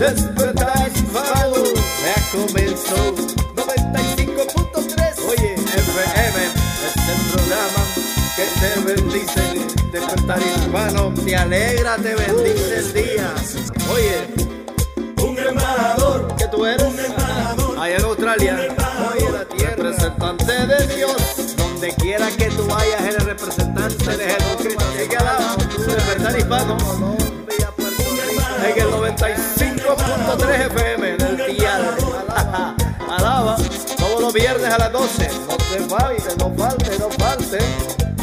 Despertar hispano ya comenzó. 95.3 Oye, FM es el programa que te bendice. Despertar hispano te alegra, te bendice el día. Oye, un embajador que tú eres. Un embajador allá en Australia. Oye, la tierra. Representante de Dios. Donde quiera que tú vayas eres representante de Jesucristo. Que alaba Despertar hispano viernes a las 12. No te falte, no falte, no falte.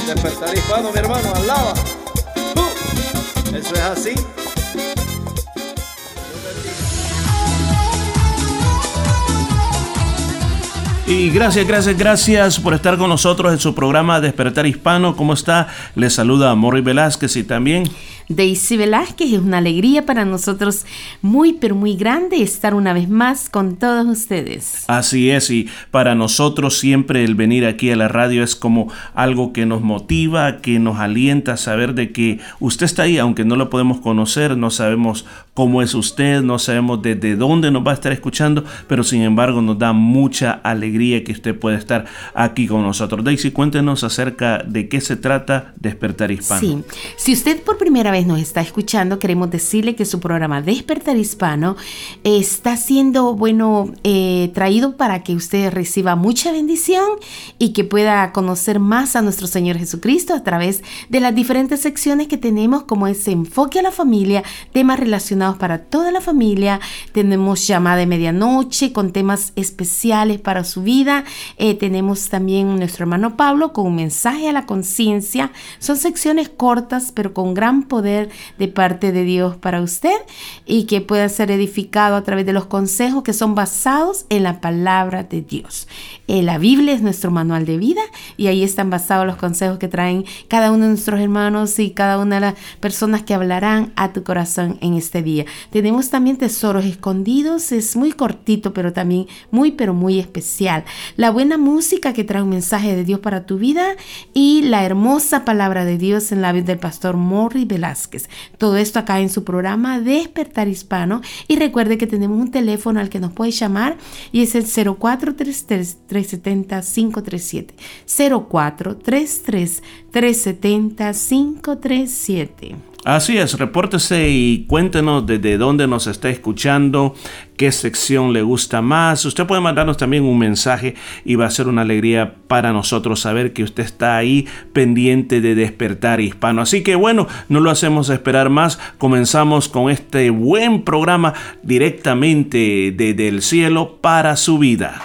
Despertar hispano, mi hermano, alaba. Uh, eso es así. Y gracias, gracias, gracias por estar con nosotros en su programa Despertar Hispano. ¿Cómo está? Les saluda Morri Velázquez y también Daisy Velázquez. Es una alegría para nosotros muy, pero muy grande estar una vez más con todos ustedes. Así es, y para nosotros siempre el venir aquí a la radio es como algo que nos motiva, que nos alienta a saber de que usted está ahí, aunque no lo podemos conocer, no sabemos cómo es usted, no sabemos desde dónde nos va a estar escuchando, pero sin embargo nos da mucha alegría que usted pueda estar aquí con nosotros. Daisy, cuéntenos acerca de qué se trata Despertar Hispano. Sí, si usted por primera vez nos está escuchando, queremos decirle que su programa Despertar Hispano está siendo, bueno, eh, traído para que usted reciba mucha bendición y que pueda conocer más a nuestro Señor Jesucristo a través de las diferentes secciones que tenemos, como ese enfoque a la familia, temas relacionados para toda la familia. Tenemos llamada de medianoche con temas especiales para su vida. Eh, tenemos también nuestro hermano Pablo con un mensaje a la conciencia. Son secciones cortas, pero con gran poder de parte de Dios para usted y que pueda ser edificado a través de los consejos que son basados en la palabra de Dios. Eh, la Biblia es nuestro manual de vida y ahí están basados los consejos que traen cada uno de nuestros hermanos y cada una de las personas que hablarán a tu corazón en este día. Tenemos también tesoros escondidos, es muy cortito, pero también muy, pero muy especial. La buena música que trae un mensaje de Dios para tu vida y la hermosa palabra de Dios en la vida del pastor Morri Velázquez. Todo esto acá en su programa Despertar Hispano. Y recuerde que tenemos un teléfono al que nos puede llamar y es el 0433-370-537. 0433-370-537. Así es, repórtese y cuéntenos desde dónde nos está escuchando, qué sección le gusta más. Usted puede mandarnos también un mensaje y va a ser una alegría para nosotros saber que usted está ahí pendiente de despertar hispano. Así que bueno, no lo hacemos esperar más. Comenzamos con este buen programa directamente desde el cielo para su vida.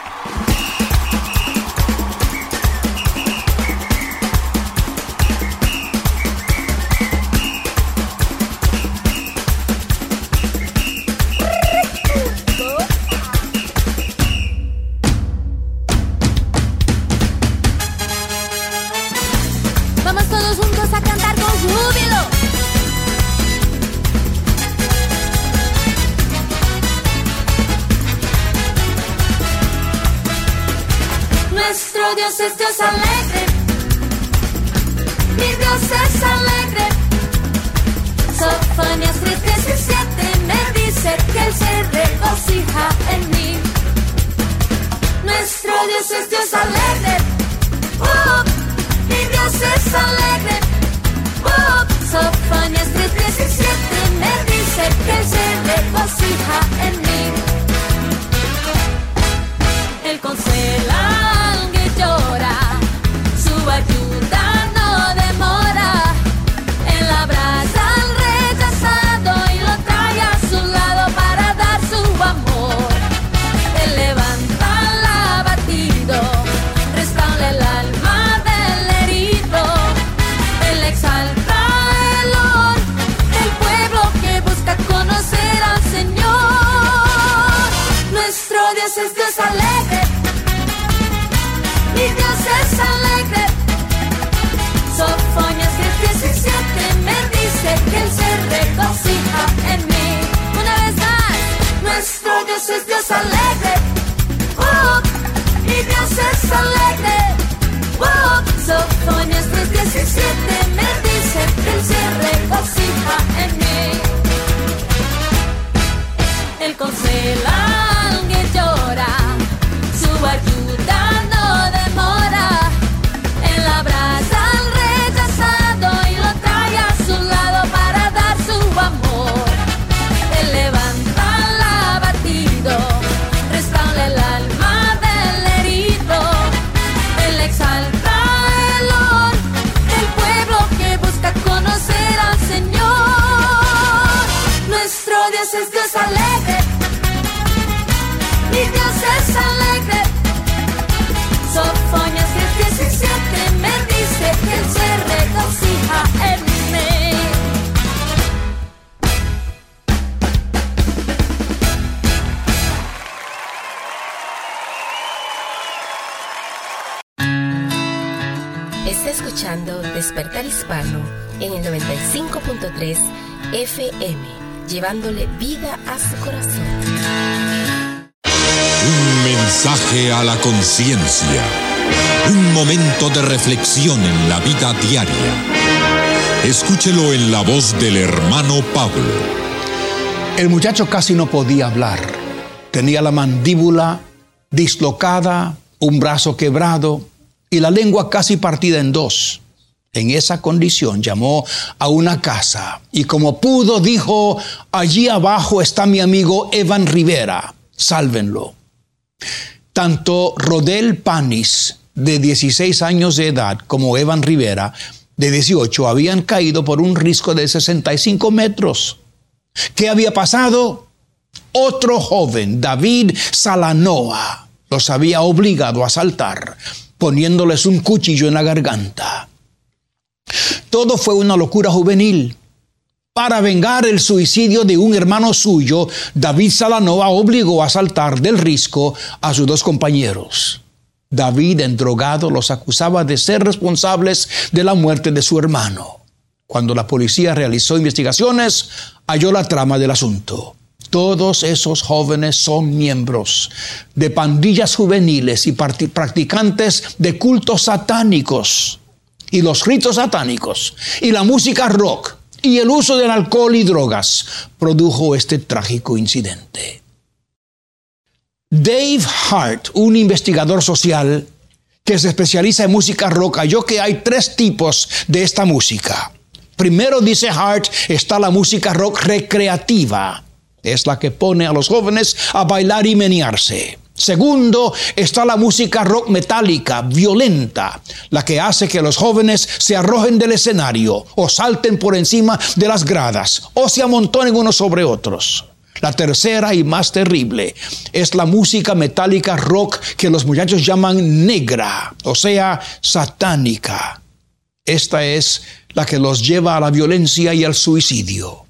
Llevándole vida a su corazón. Un mensaje a la conciencia. Un momento de reflexión en la vida diaria. Escúchelo en la voz del hermano Pablo. El muchacho casi no podía hablar. Tenía la mandíbula dislocada, un brazo quebrado y la lengua casi partida en dos. En esa condición llamó a una casa y como pudo dijo, allí abajo está mi amigo Evan Rivera, sálvenlo. Tanto Rodel Panis, de 16 años de edad, como Evan Rivera, de 18, habían caído por un risco de 65 metros. ¿Qué había pasado? Otro joven, David Salanoa, los había obligado a saltar, poniéndoles un cuchillo en la garganta. Todo fue una locura juvenil. Para vengar el suicidio de un hermano suyo, David Salanoa obligó a saltar del risco a sus dos compañeros. David, endrogado, los acusaba de ser responsables de la muerte de su hermano. Cuando la policía realizó investigaciones, halló la trama del asunto. Todos esos jóvenes son miembros de pandillas juveniles y practicantes de cultos satánicos. Y los ritos satánicos y la música rock y el uso del alcohol y drogas produjo este trágico incidente. Dave Hart, un investigador social que se especializa en música rock, halló que hay tres tipos de esta música. Primero, dice Hart, está la música rock recreativa. Es la que pone a los jóvenes a bailar y menearse. Segundo, está la música rock metálica, violenta, la que hace que los jóvenes se arrojen del escenario o salten por encima de las gradas o se amontonen unos sobre otros. La tercera y más terrible es la música metálica rock que los muchachos llaman negra, o sea, satánica. Esta es la que los lleva a la violencia y al suicidio.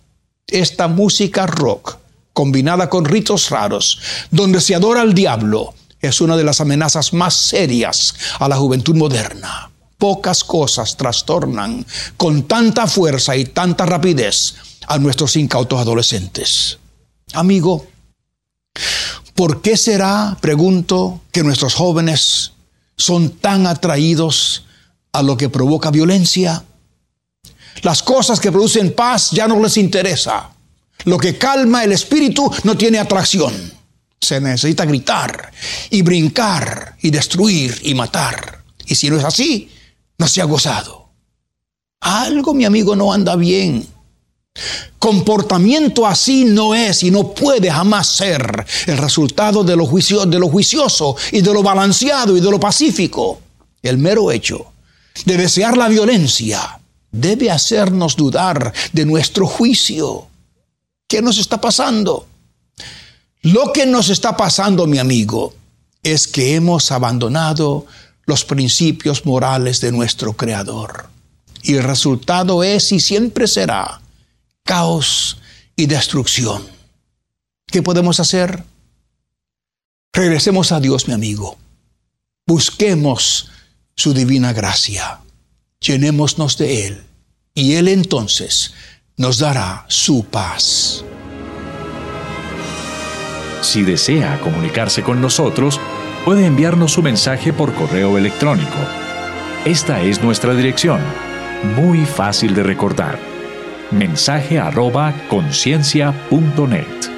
Esta música rock, combinada con ritos raros, donde se adora al diablo, es una de las amenazas más serias a la juventud moderna. Pocas cosas trastornan con tanta fuerza y tanta rapidez a nuestros incautos adolescentes. Amigo, ¿por qué será, pregunto, que nuestros jóvenes son tan atraídos a lo que provoca violencia. Las cosas que producen paz ya no les interesa. Lo que calma el espíritu no tiene atracción. Se necesita gritar y brincar y destruir y matar. Y si no es así, no se ha gozado. Algo, mi amigo, no anda bien. Comportamiento así no es y no puede jamás ser el resultado de lo, juicio, juicioso y de lo balanceado y de lo pacífico. El mero hecho de desear la violencia debe hacernos dudar de nuestro juicio. ¿Qué nos está pasando? Lo que nos está pasando, mi amigo, es que hemos abandonado los principios morales de nuestro Creador. Y el resultado es y siempre será caos y destrucción. ¿Qué podemos hacer? Regresemos a Dios, mi amigo. Busquemos su divina gracia. Llenémonos de Él. Y Él entonces nos dará su paz. Si desea comunicarse con nosotros, puede enviarnos su mensaje por correo electrónico. Esta es nuestra dirección, muy fácil de recordar. Mensaje arroba conciencia.net.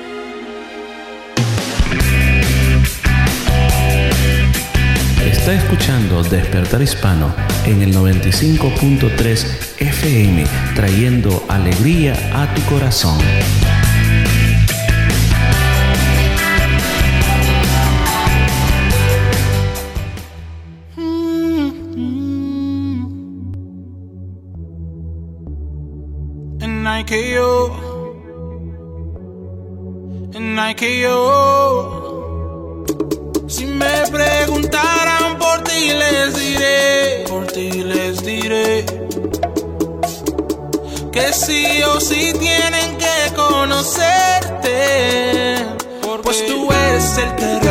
Está escuchando Despertar Hispano en el 95.3 FM, trayendo alegría a tu corazón. I KO. Si me preguntaran por ti les diré, por ti les diré que sí o sí tienen que conocerte, pues tú eres el que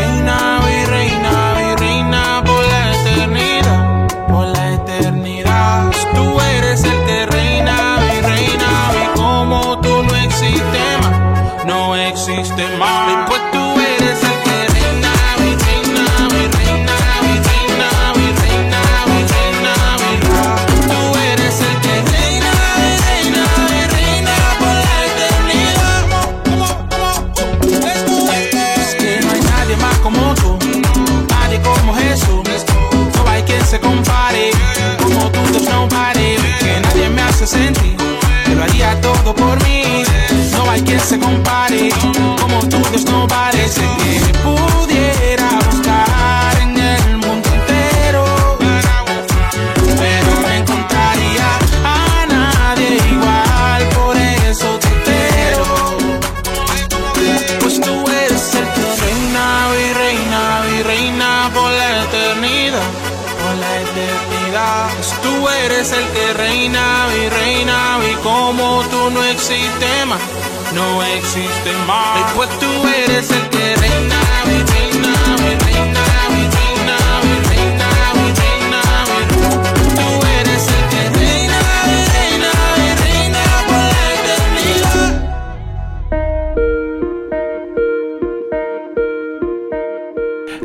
por mí. No hay quien se compare, como tú, there's nobody. Sé que más. Y pues tú eres el que reina y reina y reina Tú eres el que reina y reina reina por la eternidad.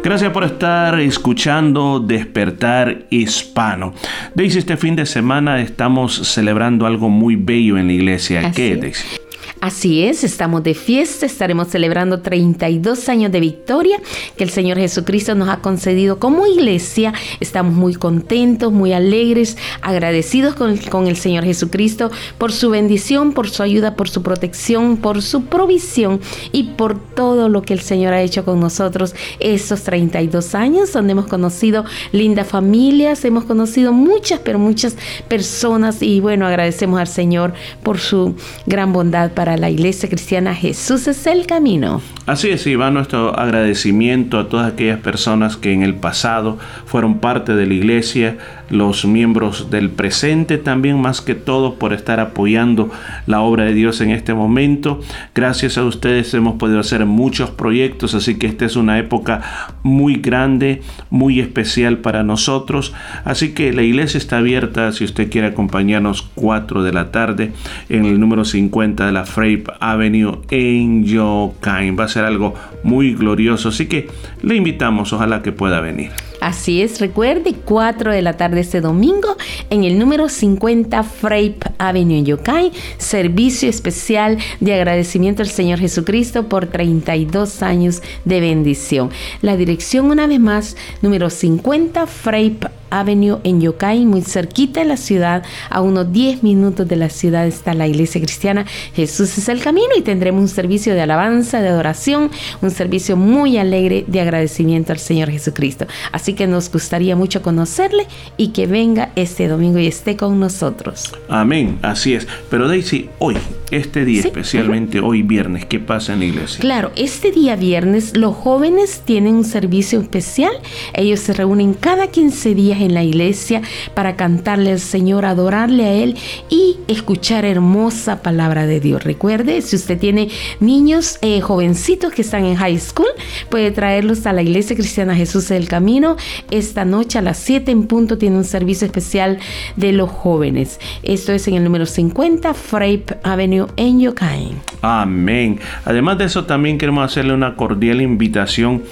Gracias por estar escuchando Despertar Hispano. Daisy, este fin de semana estamos celebrando algo muy bello en la iglesia. ¿Qué. Daisy? Así es, estamos de fiesta, estaremos celebrando 32 años de victoria que el Señor Jesucristo nos ha concedido como iglesia. Estamos muy contentos, muy alegres, agradecidos con, el Señor Jesucristo por su bendición, por su ayuda, por su protección, por su provisión y por todo lo que el Señor ha hecho con nosotros estos 32 años, donde hemos conocido lindas familias, hemos conocido muchas, pero muchas personas y bueno, agradecemos al Señor por su gran bondad para la iglesia cristiana. Jesús es el camino. Así es, y va nuestro agradecimiento a todas aquellas personas que en el pasado fueron parte de la iglesia, los miembros del presente también, más que todo por estar apoyando la obra de Dios en este momento. Gracias a ustedes hemos podido hacer muchos proyectos, así que esta es una época muy grande, muy especial para nosotros. Así que la iglesia está abierta si usted quiere acompañarnos 4 de la tarde en el número 50 de la Frape Avenue en Yokain. Va a ser algo muy glorioso, así que le invitamos, ojalá que pueda venir. Así es, recuerde, 4 de la tarde este domingo en el número 50 Frape Avenue en Yokai, servicio especial de agradecimiento al Señor Jesucristo por 32 años de bendición. La dirección una vez más, número 50 Frape Avenue en Yokai, muy cerquita de la ciudad, a unos 10 minutos de la ciudad está la iglesia cristiana Jesús es el camino y tendremos un servicio de alabanza, de adoración, un servicio muy alegre de agradecimiento al Señor Jesucristo. Así que nos gustaría mucho conocerle y que venga este domingo y esté con nosotros. Amén, así es. Pero Daisy, hoy, este día Sí, especialmente hoy viernes, ¿qué pasa en la iglesia? Claro, este día viernes los jóvenes tienen un servicio especial. Ellos se reúnen cada 15 días en la iglesia para cantarle al Señor, adorarle a Él y escuchar hermosa palabra de Dios. Recuerde, si usted tiene niños eh, jovencitos que están en high school, puede traerlos a la iglesia cristiana Jesús del Camino. Esta noche a las 7 en punto tiene un servicio especial de los jóvenes. Esto es en el número 50 Frape Avenue en Yokain. Amén. Además de eso, también queremos hacerle una cordial invitación.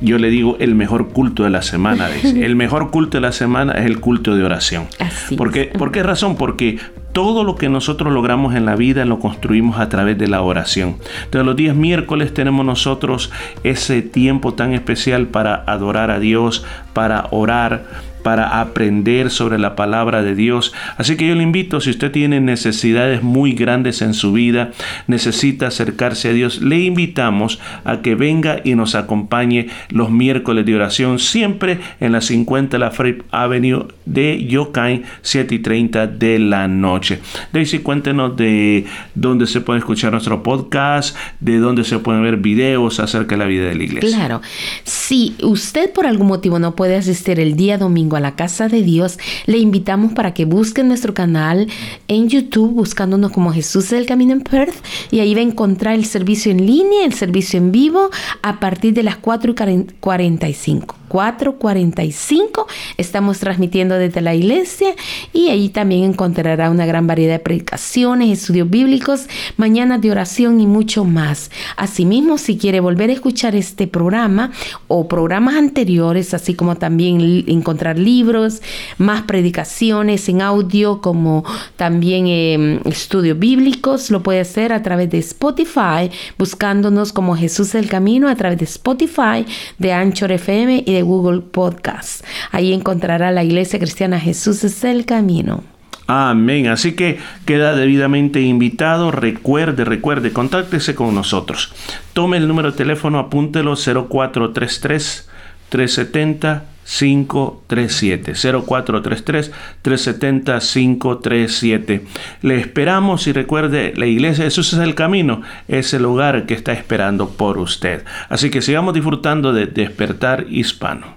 Yo le digo el mejor culto de la semana. El mejor culto de la semana es el culto de oración. Así ¿Por qué, ¿Por qué razón? Porque todo lo que nosotros logramos en la vida lo construimos a través de la oración. Entonces los días miércoles tenemos nosotros ese tiempo tan especial para adorar a Dios, para orar para aprender sobre la palabra de Dios. Así que yo le invito, si usted tiene necesidades muy grandes en su vida, necesita acercarse a Dios, le invitamos a que venga y nos acompañe los miércoles de oración, siempre en la 50 La Frape Avenue de Yokain, 7 y 30 de la noche. Daisy, cuéntenos de dónde se puede escuchar nuestro podcast, de dónde se pueden ver videos acerca de la vida de la iglesia. Claro. Si usted por algún motivo no puede asistir el día domingo a la casa de Dios, le invitamos para que busque nuestro canal en YouTube buscándonos como Jesús del Camino en Perth y ahí va a encontrar el servicio en línea, el servicio en vivo a partir de las 4 y 45. 4.45 estamos transmitiendo desde la iglesia y ahí también encontrará una gran variedad de predicaciones, estudios bíblicos, mañanas de oración y mucho más. Asimismo, si quiere volver a escuchar este programa o programas anteriores, así como también encontrar libros, más predicaciones en audio, como también eh, estudios bíblicos, lo puede hacer a través de Spotify, buscándonos como Jesús del Camino a través de Spotify, de Anchor FM y Google Podcast. Ahí encontrará la Iglesia Cristiana Jesús es el Camino. Amén. Así que queda debidamente invitado. Recuerde, recuerde, contáctese con nosotros. Tome el número de teléfono, apúntelo 0433 370 537 0433 370 537 le esperamos y recuerde la iglesia de Jesús es el camino es el lugar que está esperando por usted así que sigamos disfrutando de despertar hispano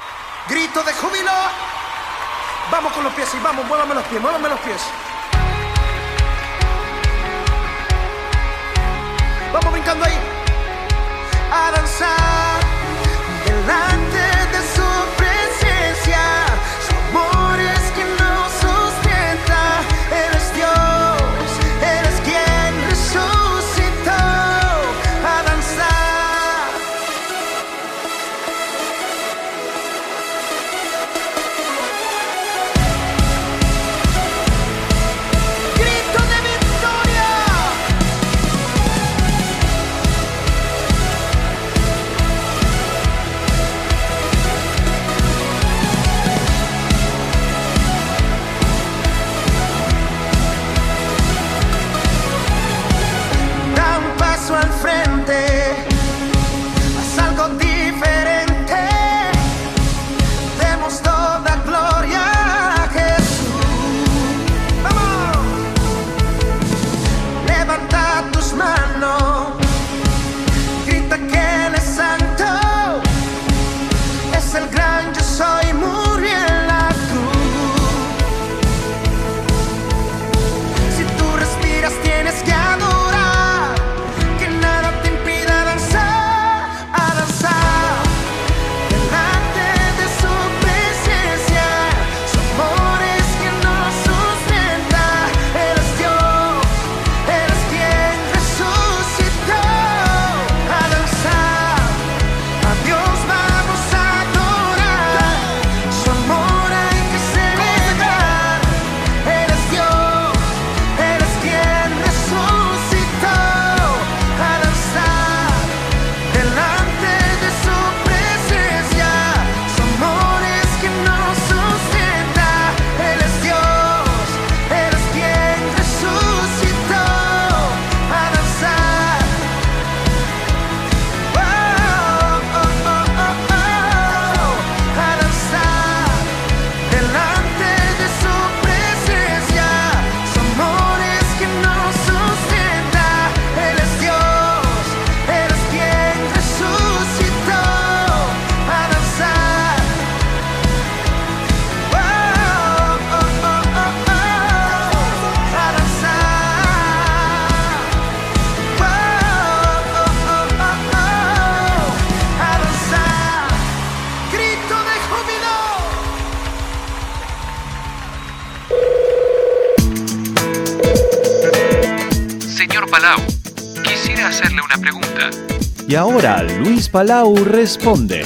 Grito de júbilo. Vamos con los pies y vamos, muévame los pies, muévame los pies. Vamos brincando ahí. A danzar Palau responde.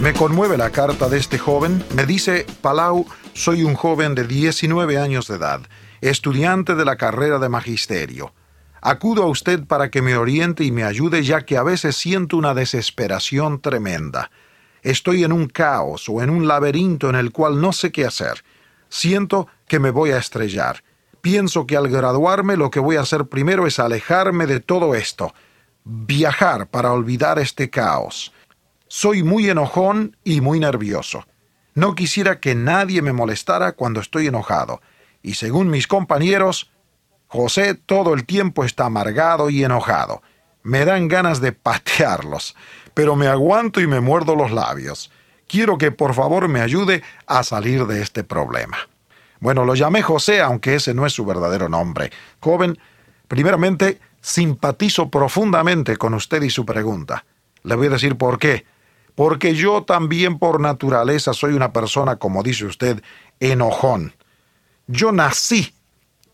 Me conmueve la carta de este joven. Me dice, Palau, soy un joven de 19 años de edad, estudiante de la carrera de magisterio. Acudo a usted para que me oriente y me ayude ya que a veces siento una desesperación tremenda. Estoy en un caos o en un laberinto en el cual no sé qué hacer. Siento que me voy a estrellar. Pienso que al graduarme lo que voy a hacer primero es alejarme de todo esto, viajar para olvidar este caos. Soy muy enojón y muy nervioso. No quisiera que nadie me molestara cuando estoy enojado. Y según mis compañeros, José todo el tiempo está amargado y enojado. Me dan ganas de patearlos, pero me aguanto y me muerdo los labios. Quiero que por favor me ayude a salir de este problema. Bueno, lo llamé José, aunque ese no es su verdadero nombre. Joven, primeramente, simpatizo profundamente con usted y su pregunta. Le voy a decir por qué. Porque yo también por naturaleza soy una persona, como dice usted, enojón. Yo nací,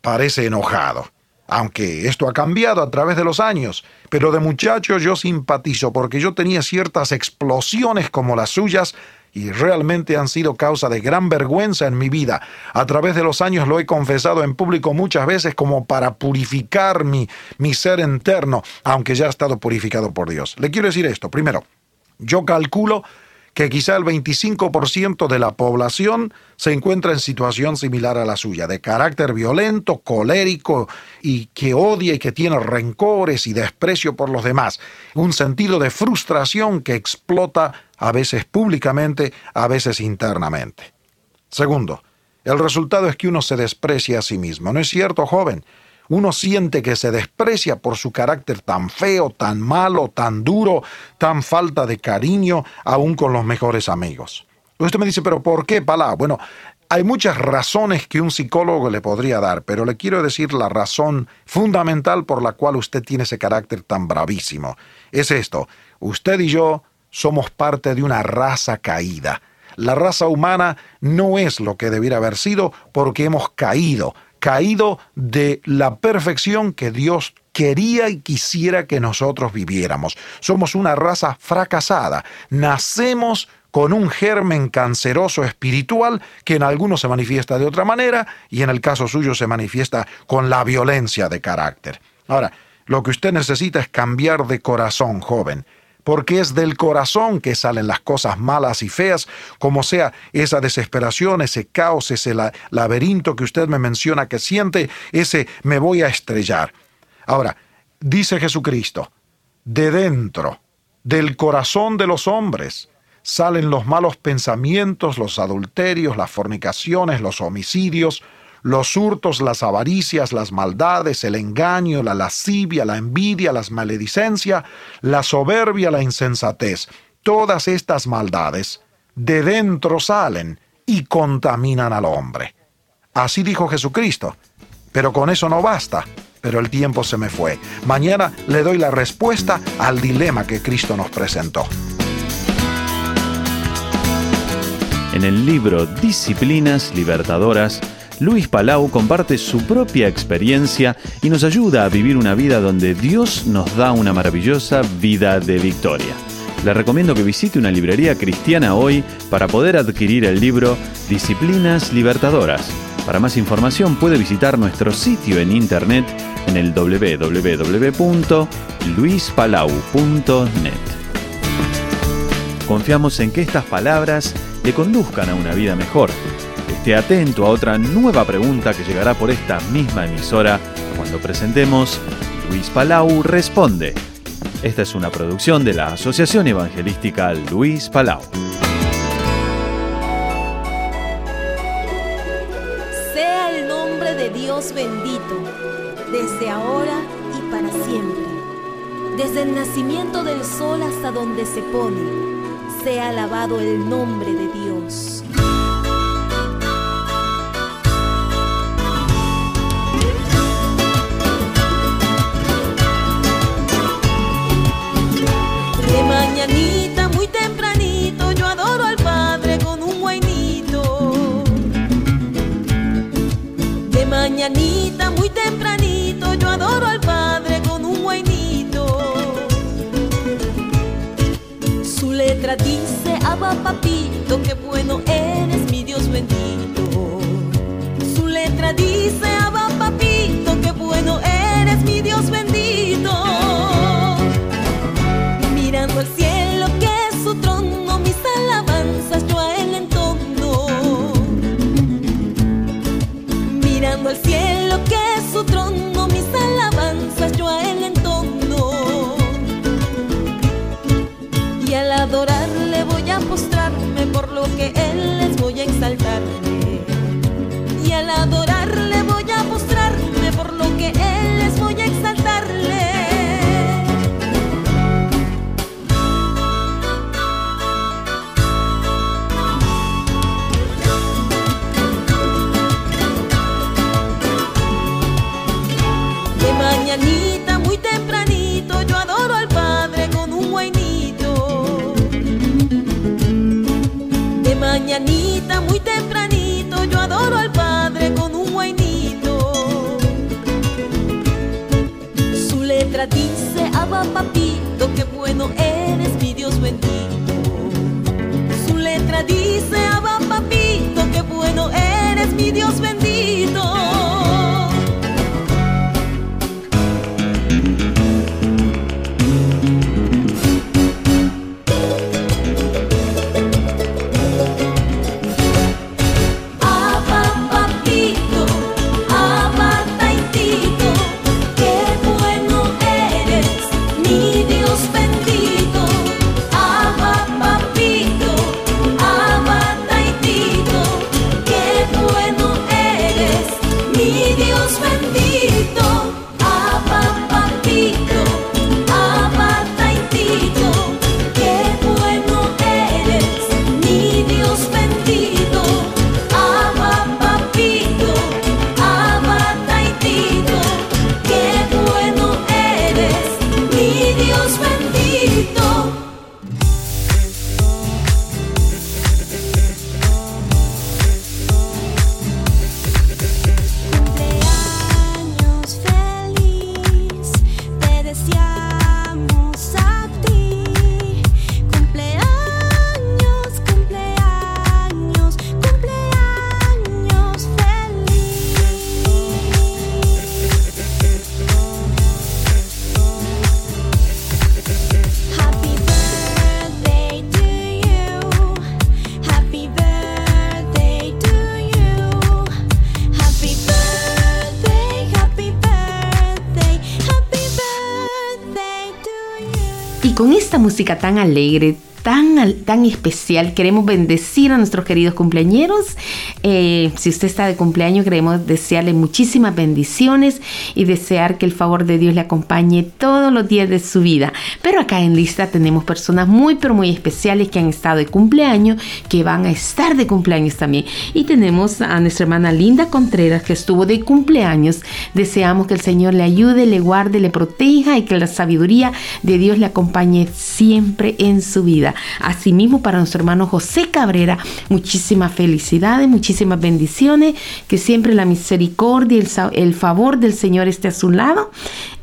parece enojado, aunque esto ha cambiado a través de los años, pero de muchacho yo simpatizo porque yo tenía ciertas explosiones como las suyas y realmente han sido causa de gran vergüenza en mi vida. A través de los años lo he confesado en público muchas veces como para purificar mi, mi ser interno, aunque ya ha estado purificado por Dios. Le quiero decir esto. Primero, yo calculo que quizá el 25% de la población se encuentra en situación similar a la suya, de carácter violento, colérico y que odia y que tiene rencores y desprecio por los demás, un sentido de frustración que explota a veces públicamente, a veces internamente. Segundo, el resultado es que uno se desprecia a sí mismo. ¿No es cierto, joven? Uno siente que se desprecia por su carácter tan feo, tan malo, tan duro, tan falta de cariño, aún con los mejores amigos. Usted me dice, pero ¿por qué, Palá? Bueno, hay muchas razones que un psicólogo le podría dar, pero le quiero decir la razón fundamental por la cual usted tiene ese carácter tan bravísimo. Es esto, usted y yo somos parte de una raza caída. La raza humana no es lo que debiera haber sido porque hemos caído, caído de la perfección que Dios quería y quisiera que nosotros viviéramos. Somos una raza fracasada. Nacemos con un germen canceroso espiritual que en algunos se manifiesta de otra manera y en el caso suyo se manifiesta con la violencia de carácter. Ahora, lo que usted necesita es cambiar de corazón, joven porque es del corazón que salen las cosas malas y feas, como sea esa desesperación, ese caos, ese laberinto que usted me menciona que siente, ese me voy a estrellar. Ahora, dice Jesucristo, de dentro, del corazón de los hombres, salen los malos pensamientos, los adulterios, las fornicaciones, los homicidios, los hurtos, las avaricias, las maldades, el engaño, la lascivia, la envidia, las maledicencia, la soberbia, la insensatez. Todas estas maldades de dentro salen y contaminan al hombre. Así dijo Jesucristo. Pero con eso no basta. Pero el tiempo se me fue. Mañana le doy la respuesta al dilema que Cristo nos presentó. En el libro Disciplinas Libertadoras, Luis Palau comparte su propia experiencia y nos ayuda a vivir una vida donde Dios nos da una maravillosa vida de victoria. Le recomiendo que visite una librería cristiana hoy para poder adquirir el libro Disciplinas Libertadoras. Para más información puede visitar nuestro sitio en internet en el www.luispalau.net. Confiamos en que estas palabras le conduzcan a una vida mejor Esté atento a otra nueva pregunta que llegará por esta misma emisora cuando presentemos Luis Palau Responde. Esta es una producción de la Asociación Evangelística Luis Palau. Sea el nombre de Dios bendito, desde ahora y para siempre. Desde el nacimiento del sol hasta donde se pone, sea alabado el nombre de Dios. mañanita, muy tempranito, yo adoro al Padre con un guainito. Su letra dice, Abba papito, qué bueno eres, mi Dios bendito. Su letra dice, Abba papito, qué bueno eres mi Dios bendito. Su letra dice, Abba papito, qué bueno eres mi Dios bendito. Con esta música tan alegre, tan, tan especial, queremos bendecir a nuestros queridos cumpleañeros. Eh, si usted está de cumpleaños, queremos desearle muchísimas bendiciones y desear que el favor de Dios le acompañe todos los días de su vida. Pero acá en lista tenemos personas muy, pero muy especiales que han estado de cumpleaños, que van a estar de cumpleaños también. Y tenemos a nuestra hermana Linda Contreras, que estuvo de cumpleaños. Deseamos que el Señor le ayude, le guarde, le proteja y que la sabiduría de Dios le acompañe siempre en su vida. Asimismo, para nuestro hermano José Cabrera, muchísimas felicidades, muchísimas bendiciones, que siempre la misericordia y el, el favor del Señor esté a su lado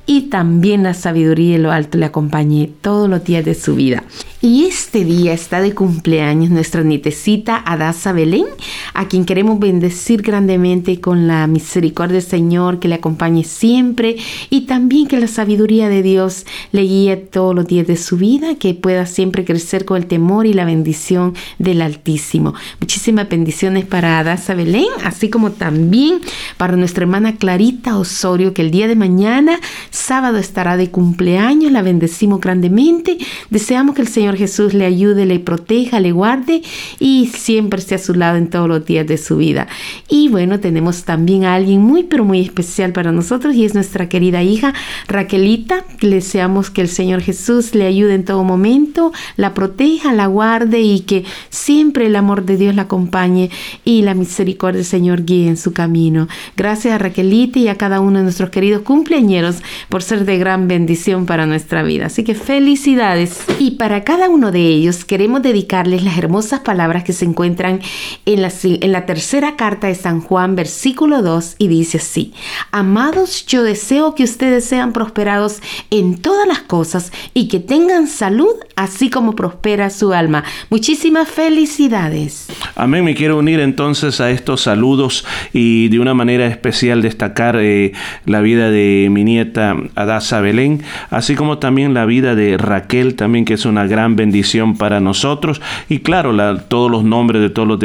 y también la sabiduría de lo alto le acompañe todos los días de su vida. Y este día está de cumpleaños nuestra nietecita Adasa Belén, a quien queremos bendecir grandemente con la misericordia del Señor, que le acompañe siempre y también que la sabiduría de Dios le guíe todos los días de su vida, que pueda siempre crecer con el temor y la bendición del Altísimo. Muchísimas bendiciones para Adasa Belén, así como también para nuestra hermana Clarita Osorio, que el día de mañana, sábado, estará de cumpleaños. La bendecimos grandemente. Deseamos que el Señor Jesús le ayude, le proteja, le guarde y siempre esté a su lado en todos los días de su vida. Y bueno, tenemos también a alguien muy, pero muy especial para nosotros y es nuestra querida hija Raquelita. Deseamos que el Señor Jesús le ayude en todo momento, la proteja, la guarde y que siempre el amor de Dios la acompañe y la misericordia del Señor guíe en su camino. Gracias a Raquelita y a cada uno de nuestros queridos cumpleañeros por ser de gran bendición para nuestra vida. Así que felicidades. Y para cada uno de ellos queremos dedicarles las hermosas palabras que se encuentran en la, en la tercera carta de San Juan, versículo 2, y dice así, Amados, yo deseo que ustedes sean prosperados en todas las cosas y que tengan salud, así como prospera su alma. Muchísimas felicidades. Amén. Me quiero unir entonces a estos saludos y de una manera especial destacar eh, la vida de mi nieta Adasa Belén, así como también la vida de Raquel, también que es una gran bendición para nosotros. Y claro, la- todos los nombres de todos los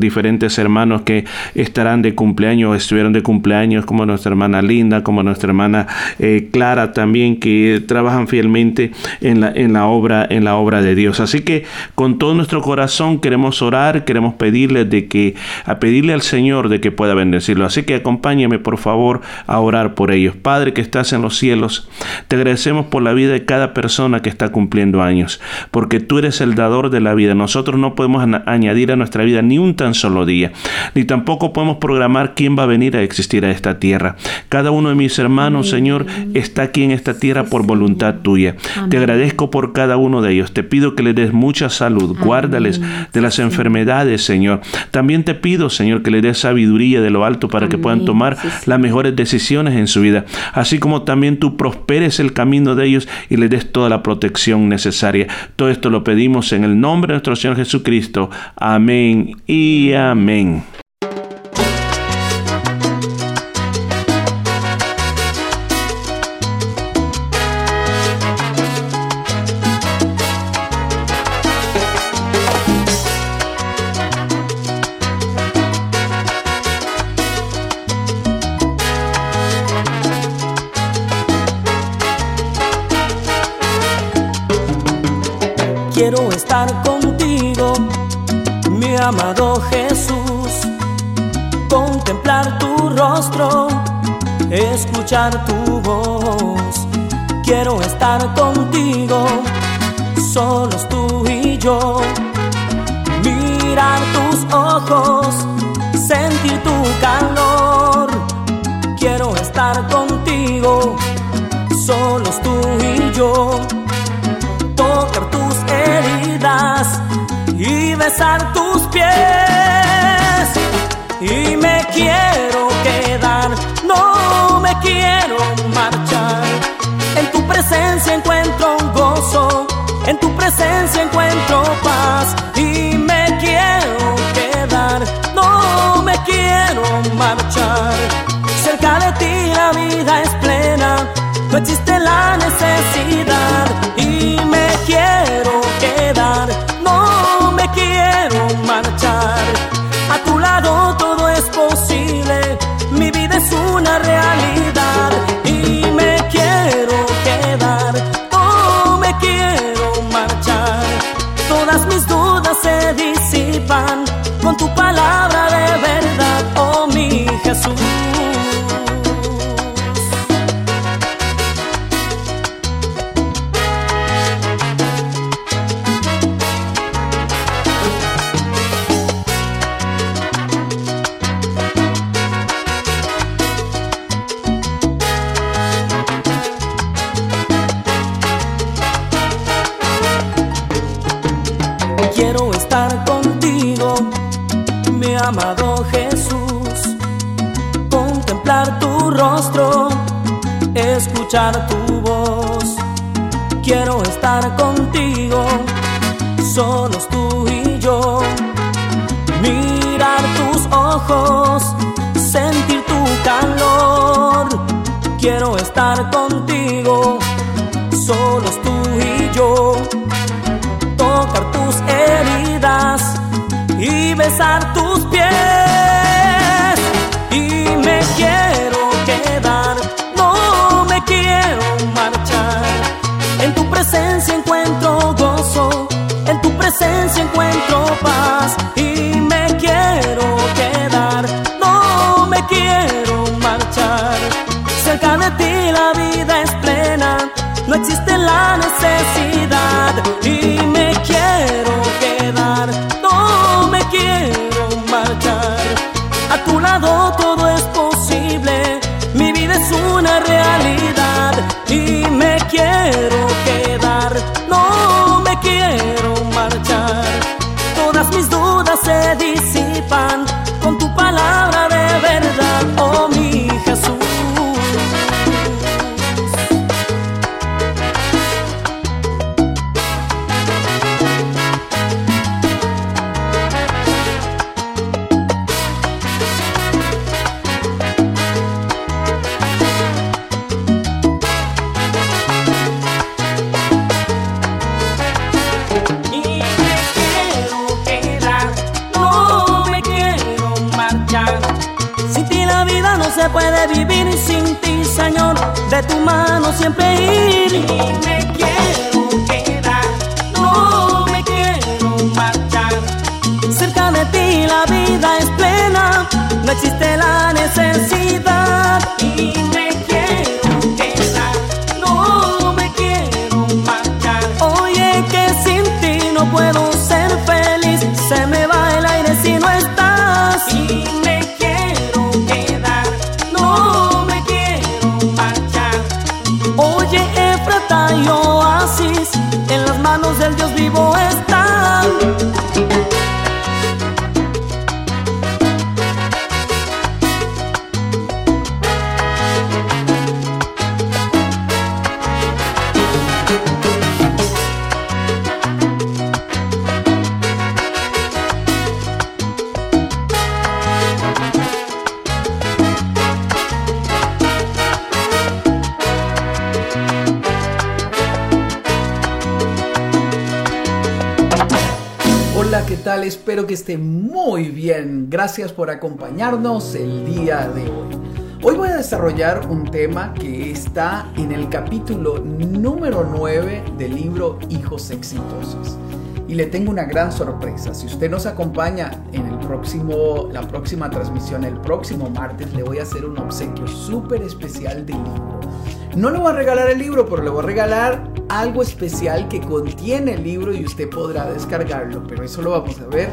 diferentes hermanos que estarán de cumpleaños, estuvieron de cumpleaños, como nuestra hermana Linda, como nuestra hermana eh, Clara también, que trabajan fielmente en la, en la obra, en la obra de Dios. Así que con todo nuestro corazón queremos orar, queremos pedirle de que, a pedirle al Señor de que pueda bendecirlo. Así que acompáñame por favor a orar por ellos. Padre que estás en los cielos, te agradecemos por la vida de cada persona que está cumpliendo años, porque tú eres el dador de la vida. Nosotros no podemos añadir a nuestra vida ni un tan solo día, ni tampoco podemos programar quién va a venir a existir a esta tierra. Cada uno de mis hermanos, Señor, está aquí en esta tierra por voluntad tuya. Te agradezco por cada uno de ellos. Te pido que les des mucha salud, guárdales de las enfermedades, Señor. También te pido, Señor, que les des sabiduría de lo alto para que puedan tomar las mejores decisiones en su vida, así como también tú prosperes el camino de ellos y les des toda la protección necesaria. Todo esto lo pedimos en el nombre de nuestro Señor Jesucristo. Amén y amén. Presencia encuentro. Estar contigo, mi amado Jesús, contemplar tu rostro, escuchar tu voz. Quiero estar contigo, solos tú y yo, mirar tus ojos, sentir tu calor. Quiero estar contigo, solos tú y yo besar tus pies. Hola, ¿qué tal? Espero que esté muy bien. Gracias por acompañarnos el día de hoy. Hoy voy a desarrollar un tema que está en el capítulo número 9 del libro Hijos Exitosos. Y le tengo una gran sorpresa. Si usted nos acompaña en el próximo, la próxima transmisión, el próximo martes, le voy a hacer un obsequio súper especial del libro. No le voy a regalar el libro, pero le voy a regalar algo especial que contiene el libro y usted podrá descargarlo. Pero eso lo vamos a ver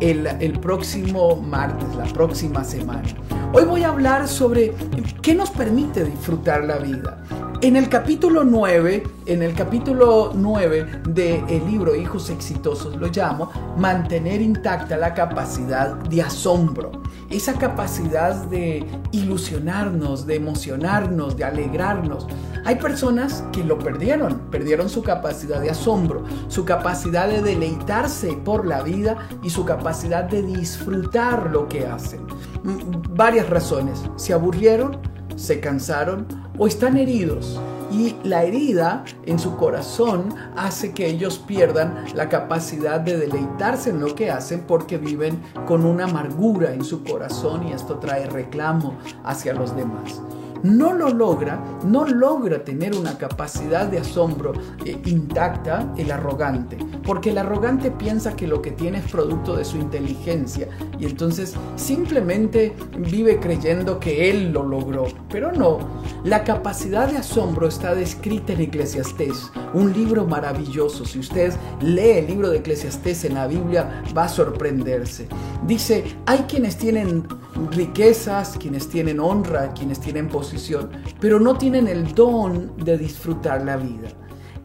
el, el próximo martes, la próxima semana. Hoy voy a hablar sobre qué nos permite disfrutar la vida. En el capítulo 9, en el capítulo 9 del libro Hijos Exitosos lo llamo mantener intacta la capacidad de asombro. Esa capacidad de ilusionarnos, de emocionarnos, de alegrarnos. Hay personas que lo perdieron, perdieron su capacidad de asombro, su capacidad de deleitarse por la vida y su capacidad de disfrutar lo que hacen. Mm, Varias razones. Se aburrieron, se cansaron o están heridos. Y la herida en su corazón hace que ellos pierdan la capacidad de deleitarse en lo que hacen porque viven con una amargura en su corazón y esto trae reclamo hacia los demás no lo logra, no logra tener una capacidad de asombro eh, intacta el arrogante, porque el arrogante piensa que lo que tiene es producto de su inteligencia y entonces simplemente vive creyendo que él lo logró, pero no. La capacidad de asombro está descrita en Eclesiastés, un libro maravilloso. Si usted lee el libro de Eclesiastés en la Biblia va a sorprenderse. Dice, hay quienes tienen riquezas, quienes tienen honra, quienes tienen pero no tienen el don de disfrutar la vida.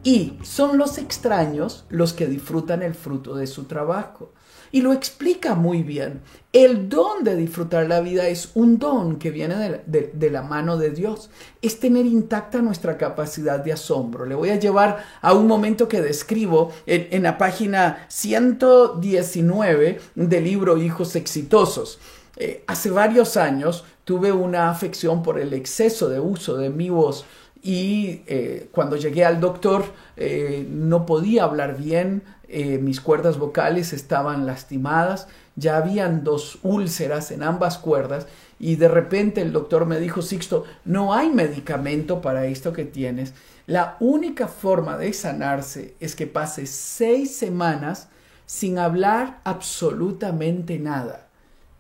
Y son los extraños los que disfrutan el fruto de su trabajo. Y lo explica muy bien. El don de disfrutar la vida es un don que viene de, la mano de Dios. Es tener intacta nuestra capacidad de asombro. Le voy a llevar a un momento que describo en la página 119 del libro Hijos Exitosos. Eh, hace varios años tuve una afección por el exceso de uso de mi voz y eh, cuando llegué al doctor eh, no podía hablar bien, mis cuerdas vocales estaban lastimadas, ya habían dos úlceras en ambas cuerdas y de repente el doctor me dijo, Sixto, no hay medicamento para esto que tienes. La única forma de sanarse es que pase seis semanas sin hablar absolutamente nada.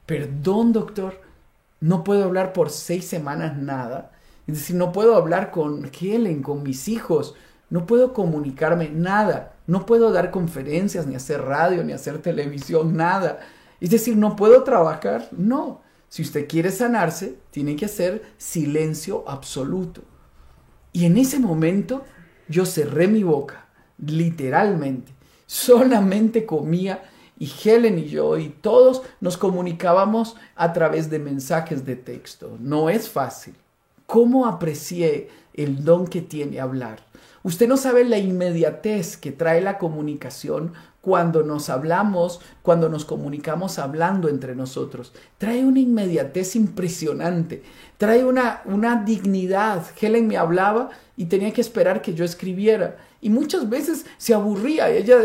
Perdón, doctor, no puedo hablar por seis semanas nada. Es decir, no puedo hablar con Helen, con mis hijos, no puedo comunicarme nada, no puedo dar conferencias, ni hacer radio, ni hacer televisión, nada. Es decir, no puedo trabajar, no. Si usted quiere sanarse, tiene que hacer silencio absoluto. Y en ese momento yo cerré mi boca, literalmente. Solamente comía y Helen y yo y todos nos comunicábamos a través de mensajes de texto. No es fácil. ¿Cómo aprecié el don que tiene hablar? Usted no sabe la inmediatez que trae la comunicación cuando nos hablamos, cuando nos comunicamos hablando entre nosotros. Trae una inmediatez impresionante, trae una, una dignidad. Helen me hablaba y tenía que esperar que yo escribiera. Y muchas veces se aburría, ella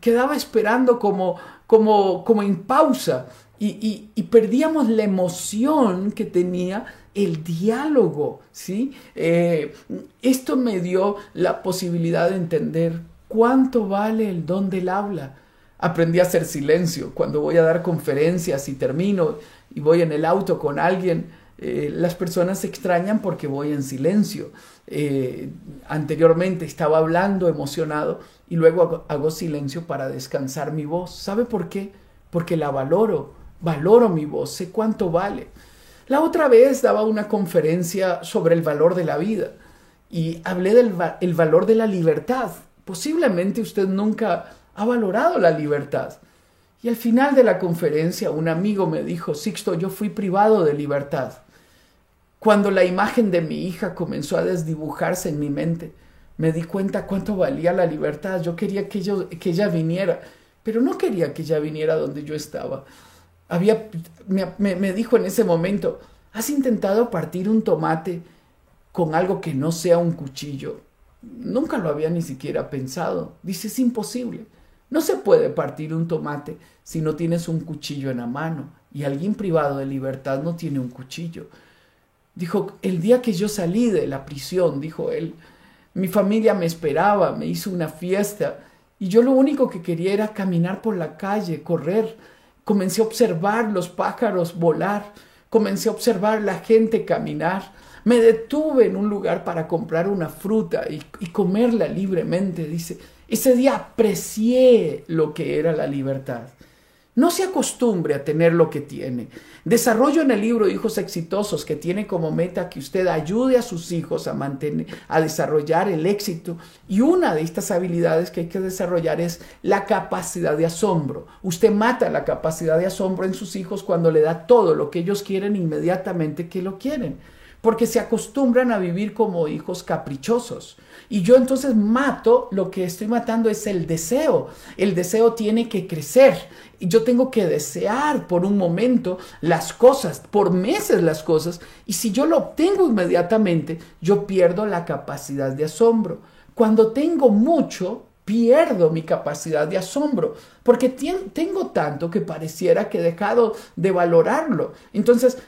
quedaba esperando como, como, como en pausa. y, y- perdíamos la emoción que tenía el diálogo, ¿sí? Eh, esto me dio la posibilidad de entender cuánto vale el don del habla. Aprendí a hacer silencio. Cuando voy a dar conferencias y termino y voy en el auto con alguien, eh, las personas se extrañan porque voy en silencio. Eh, anteriormente estaba hablando emocionado y luego hago, silencio para descansar mi voz. ¿Sabe por qué? Porque la valoro, valoro mi voz, sé cuánto vale. La otra vez daba una conferencia sobre el valor de la vida y hablé del el valor de la libertad. Posiblemente usted nunca ha valorado la libertad. Y al final de la conferencia un amigo me dijo, Sixto, yo fui privado de libertad. Cuando la imagen de mi hija comenzó a desdibujarse en mi mente, me di cuenta cuánto valía la libertad. Yo quería que, yo- que ella viniera, pero no quería que ella viniera donde yo estaba. Había, me, me- me dijo en ese momento, ¿has intentado partir un tomate con algo que no sea un cuchillo? Nunca lo había ni siquiera pensado. Dice, es imposible. No se puede partir un tomate si no tienes un cuchillo en la mano. Y alguien privado de libertad no tiene un cuchillo. Dijo, el día que yo salí de la prisión, dijo él, mi familia me esperaba, me hizo una fiesta y yo lo único que quería era caminar por la calle, correr. Comencé a observar los pájaros volar, comencé a observar la gente caminar. Me detuve en un lugar para comprar una fruta y, comerla libremente. Dice, ese día aprecié lo que era la libertad. No se acostumbre a tener lo que tiene. Desarrollo en el libro Hijos Exitosos que tiene como meta que usted ayude a sus hijos a mantener, a desarrollar el éxito. Y una de estas habilidades que hay que desarrollar es la capacidad de asombro. Usted mata la capacidad de asombro en sus hijos cuando le da todo lo que ellos quieren inmediatamente que lo quieren. Porque se acostumbran a vivir como hijos caprichosos. Y yo entonces mato, lo que estoy matando es el deseo. El deseo tiene que crecer. Y yo tengo que desear por un momento las cosas, por meses las cosas. Y si yo lo obtengo inmediatamente, yo pierdo la capacidad de asombro. Cuando tengo mucho, pierdo mi capacidad de asombro, porque tengo tanto que pareciera que he dejado de valorarlo. Entonces,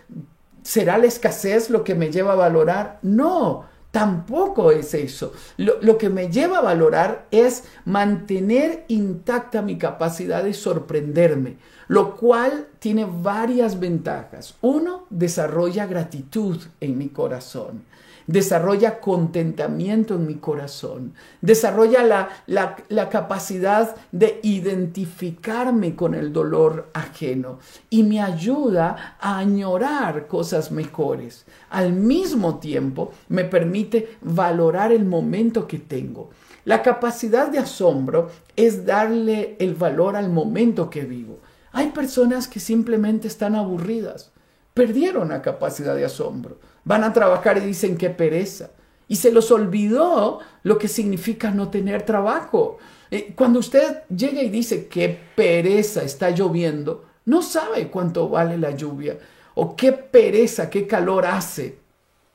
¿será la escasez lo que me lleva a valorar? No, tampoco es eso. Lo, que me lleva a valorar es mantener intacta mi capacidad de sorprenderme, lo cual tiene varias ventajas. Uno, desarrolla gratitud en mi corazón desarrolla contentamiento en mi corazón, desarrolla la, la- capacidad de identificarme con el dolor ajeno y me ayuda a añorar cosas mejores. Al mismo tiempo me permite valorar el momento que tengo. La capacidad de asombro es darle el valor al momento que vivo. Hay personas que simplemente están aburridas, perdieron la capacidad de asombro. Van a trabajar y dicen qué pereza. Y se los olvidó lo que significa no tener trabajo. Eh, Cuando usted llega y dice qué pereza está lloviendo, no sabe cuánto vale la lluvia. O qué pereza, qué calor hace.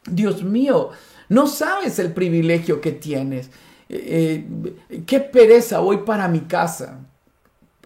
Dios mío, no sabes el privilegio que tienes. Eh, eh, qué pereza, voy para mi casa.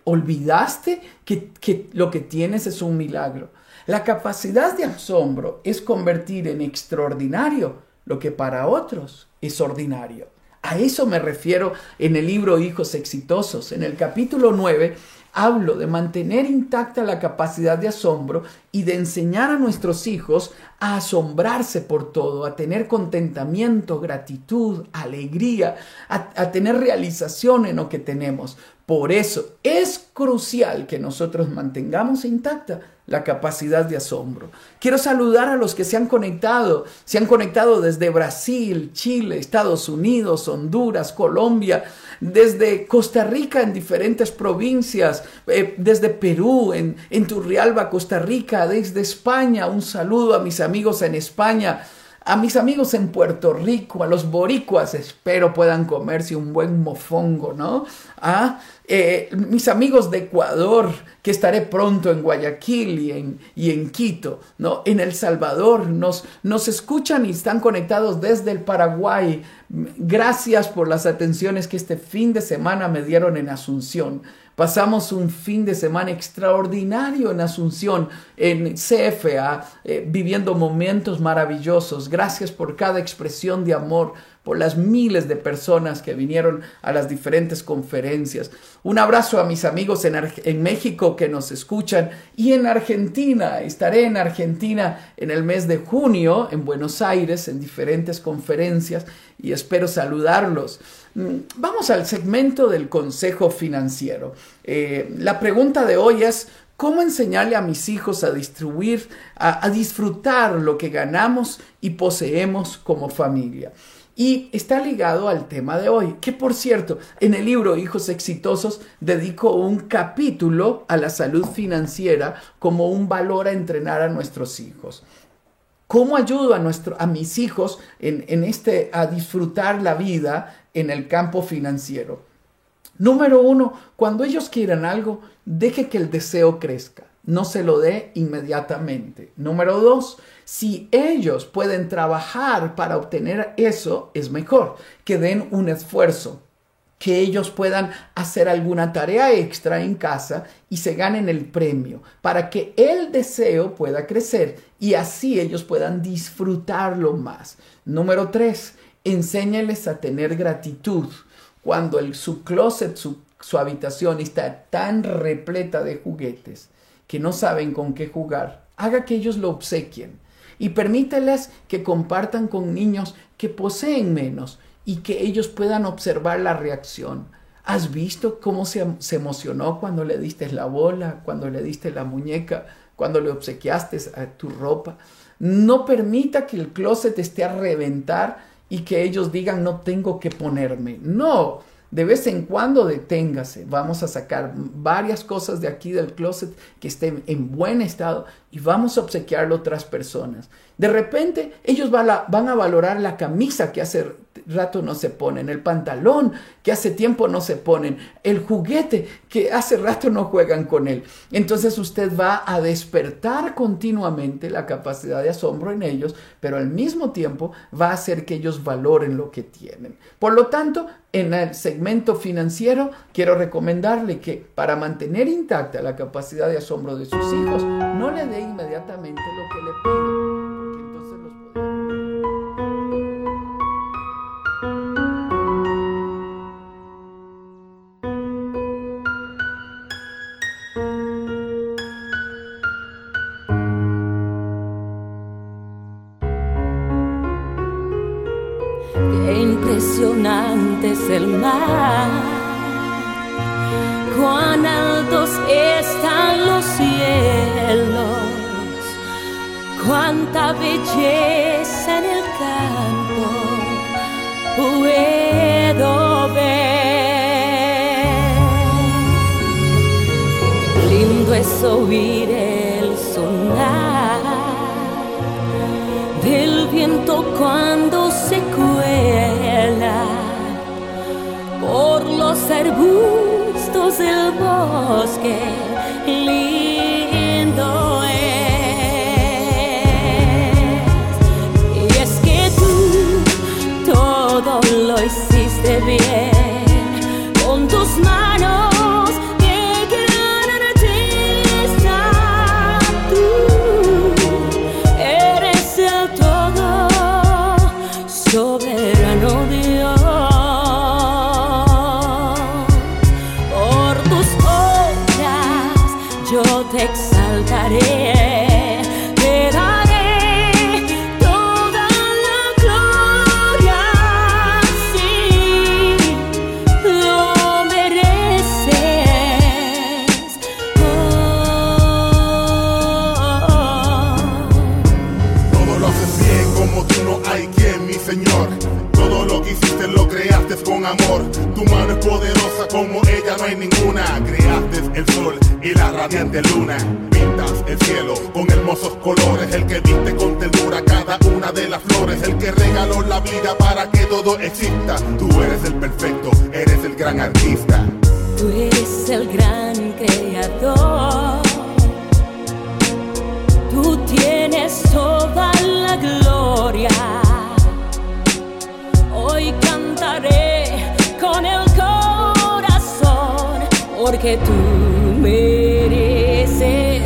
¿Olvidaste que, que lo que tienes es un milagro? La capacidad de asombro es convertir en extraordinario lo que para otros es ordinario. A eso me refiero en el libro Hijos Exitosos. En el capítulo 9 hablo de mantener intacta la capacidad de asombro y de enseñar a nuestros hijos a asombrarse por todo, a tener contentamiento, gratitud, alegría, a, a tener realización en lo que tenemos. Por eso es crucial que nosotros mantengamos intacta la capacidad de asombro. Quiero saludar a los que se han conectado, se han conectado desde Brasil, Chile, Estados Unidos, Honduras, Colombia, desde Costa Rica en diferentes provincias, eh, desde Perú, en, en Turrialba, Costa Rica, desde España. Un saludo a mis amigos en España. A mis amigos en Puerto Rico, a los boricuas, espero puedan comerse un buen mofongo, ¿no? Ah, eh, mis amigos de Ecuador, que estaré pronto en Guayaquil y en, y en Quito, ¿no? En El Salvador, nos, nos escuchan y están conectados desde el Paraguay, Gracias por las atenciones que este fin de semana me dieron en Asunción. Pasamos un fin de semana extraordinario en Asunción, en CFA, eh, viviendo momentos maravillosos. Gracias por cada expresión de amor, por las miles de personas que vinieron a las diferentes conferencias. Un abrazo a mis amigos en, en México que nos escuchan y en Argentina. Estaré en Argentina en el mes de junio, en Buenos Aires, en diferentes conferencias y espero saludarlos. Mm, Vamos al segmento del consejo financiero. Eh, la pregunta de hoy es, ¿cómo enseñarle a mis hijos a distribuir, a, a disfrutar lo que ganamos y poseemos como familia? Y está ligado al tema de hoy, que por cierto, en el libro Hijos Exitosos dedico un capítulo a la salud financiera como un valor a entrenar a nuestros hijos. ¿Cómo ayudo a, nuestro, a mis hijos en, en este, a disfrutar la vida en el campo financiero? Número uno, cuando ellos quieran algo, deje que el deseo crezca. No se lo dé inmediatamente. Número dos, si ellos pueden trabajar para obtener eso, es mejor que den un esfuerzo que ellos puedan hacer alguna tarea extra en casa y se ganen el premio para que el deseo pueda crecer y así ellos puedan disfrutarlo más. Número tres, enséñales a tener gratitud. Cuando el, su closet, su, su habitación está tan repleta de juguetes que no saben con qué jugar, haga que ellos lo obsequien y permíteles que compartan con niños que poseen menos y que ellos puedan observar la reacción. ¿Has visto cómo se, se, emocionó cuando le diste la bola, cuando le diste la muñeca, cuando le obsequiaste a tu ropa? No permita que el closet esté a reventar y que ellos digan no tengo que ponerme. No, de vez en cuando deténgase. Vamos a sacar varias cosas de aquí del closet que estén en buen estado y vamos a obsequiarlo a otras personas. De repente ellos van a, van a valorar la camisa que hace rato no se ponen, el pantalón que hace tiempo no se ponen, el juguete que hace rato no juegan con él. Entonces usted va a despertar continuamente la capacidad de asombro en ellos, pero al mismo tiempo va a hacer que ellos valoren lo que tienen. Por lo tanto, en el segmento financiero quiero recomendarle que para mantener intacta la capacidad de asombro de sus hijos, no le dé inmediatamente lo que le pide. El mar, cuán altos están los cielos, cuánta belleza en el campo puedo ver. Lindo es oír arbustos del bosque. Radiante luna. Pintas el cielo con hermosos colores. El que viste con ternura cada una de las flores. El que regaló la vida para que todo exista. Tú eres el perfecto, eres el gran artista. Tú eres el gran creador. Tú tienes toda la gloria. Hoy cantaré con el corazón, porque tú mereces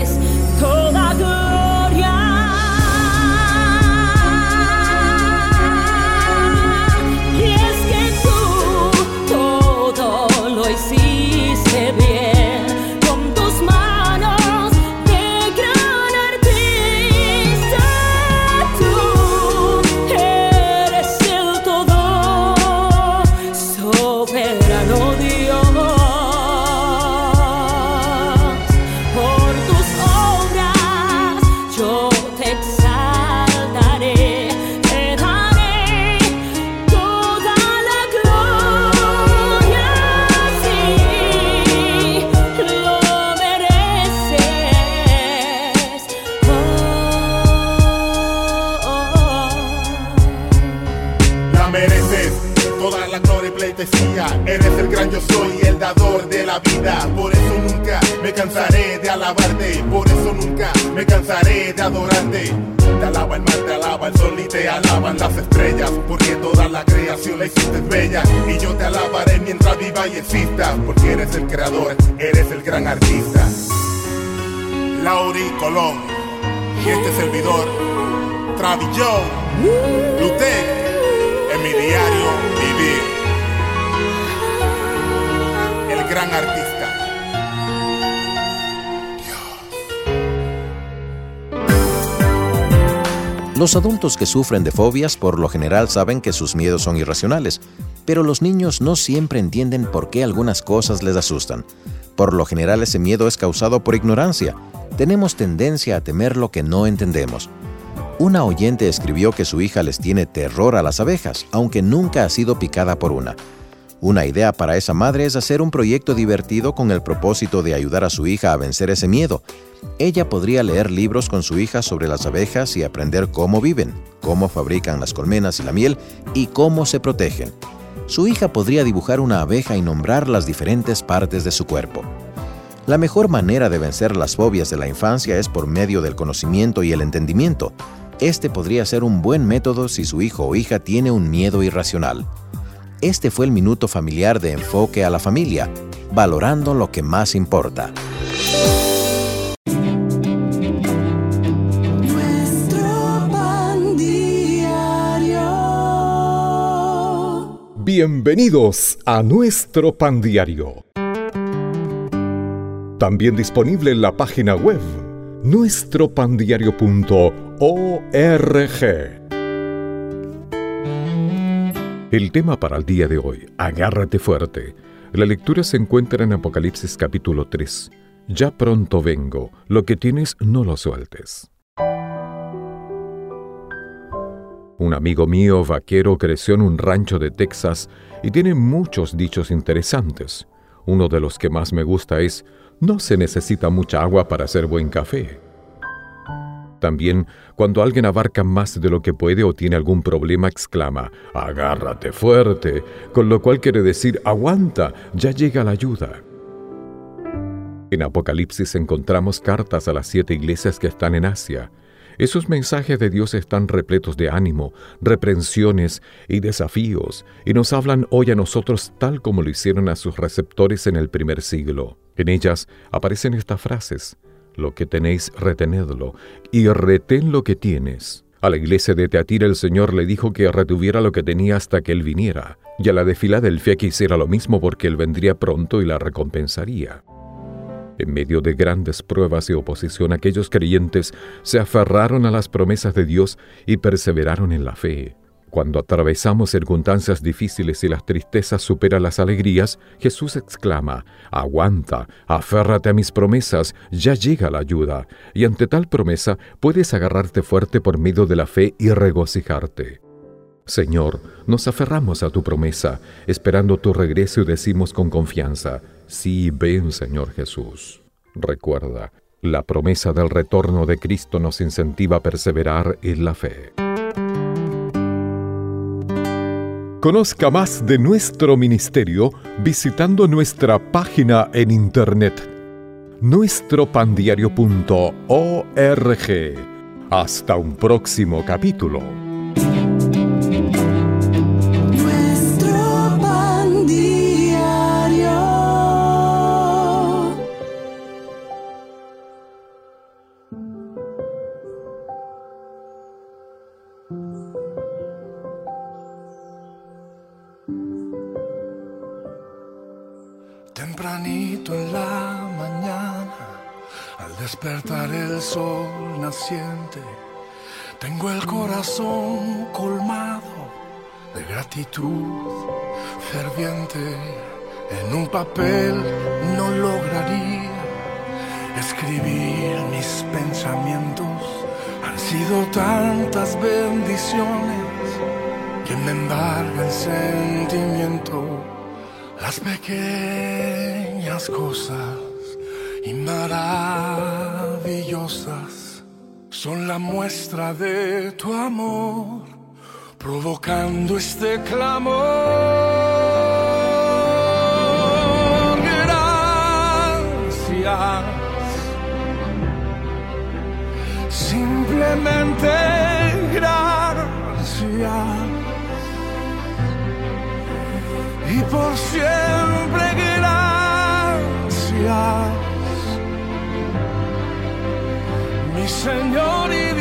me cansaré de adorarte. Te alaba el mar, te alaba el sol y te alaban las estrellas. Porque toda la creación la hiciste bella. Y yo te alabaré mientras viva y exista. Porque eres el creador, eres el gran artista. Lauri Colón y este servidor, Travis Joe, en mi diario vivir. El gran artista. Los adultos que sufren de fobias por lo general saben que sus miedos son irracionales, pero los niños no siempre entienden por qué algunas cosas les asustan. Por lo general ese miedo es causado por ignorancia. Tenemos tendencia a temer lo que no entendemos. Una oyente escribió que su hija les tiene terror a las abejas, aunque nunca ha sido picada por una. Una idea para esa madre es hacer un proyecto divertido con el propósito de ayudar a su hija a vencer ese miedo. Ella podría leer libros con su hija sobre las abejas y aprender cómo viven, cómo fabrican las colmenas y la miel y cómo se protegen. Su hija podría dibujar una abeja y nombrar las diferentes partes de su cuerpo. La mejor manera de vencer las fobias de la infancia es por medio del conocimiento y el entendimiento. Este podría ser un buen método si su hijo o hija tiene un miedo irracional. Este fue el minuto familiar de enfoque a la familia, valorando lo que más importa. Bienvenidos a nuestro pan diario. También disponible en la página web nuestropandiario.org. El tema para el día de hoy, agárrate fuerte. La lectura se encuentra en Apocalipsis capítulo 3. Ya pronto vengo, lo que tienes no lo sueltes. Un amigo mío vaquero creció en un rancho de Texas y tiene muchos dichos interesantes. Uno de los que más me gusta es, no se necesita mucha agua para hacer buen café. También, cuando alguien abarca más de lo que puede o tiene algún problema, exclama, agárrate fuerte, con lo cual quiere decir, aguanta, ya llega la ayuda. En Apocalipsis encontramos cartas a las siete iglesias que están en Asia. Esos mensajes de Dios están repletos de ánimo, reprensiones y desafíos, y nos hablan hoy a nosotros tal como lo hicieron a sus receptores en el primer siglo. En ellas aparecen estas frases, lo que tenéis, retenedlo, y retén lo que tienes. A la iglesia de Teatira el Señor le dijo que retuviera lo que tenía hasta que Él viniera, y a la de Filadelfia que hiciera lo mismo porque Él vendría pronto y la recompensaría. En medio de grandes pruebas y oposición, aquellos creyentes se aferraron a las promesas de Dios y perseveraron en la fe. Cuando atravesamos circunstancias difíciles y las tristezas superan las alegrías, Jesús exclama, Aguanta, aférrate a mis promesas, ya llega la ayuda, y ante tal promesa puedes agarrarte fuerte por medio de la fe y regocijarte. Señor, nos aferramos a tu promesa, esperando tu regreso y decimos con confianza, Sí, ven Señor Jesús. Recuerda, la promesa del retorno de Cristo nos incentiva a perseverar en la fe. Conozca más de nuestro ministerio visitando nuestra página en internet nuestropandiario.org. Hasta un próximo capítulo. sol naciente. Tengo el corazón colmado de gratitud ferviente. En un papel no lograría escribir mis pensamientos. Han sido tantas bendiciones que me embarga el sentimiento. Las pequeñas cosas y maravillosas son la muestra de tu amor, provocando este clamor. Gracias. Simplemente gracias. Y por siempre gracias. Señor y Dios.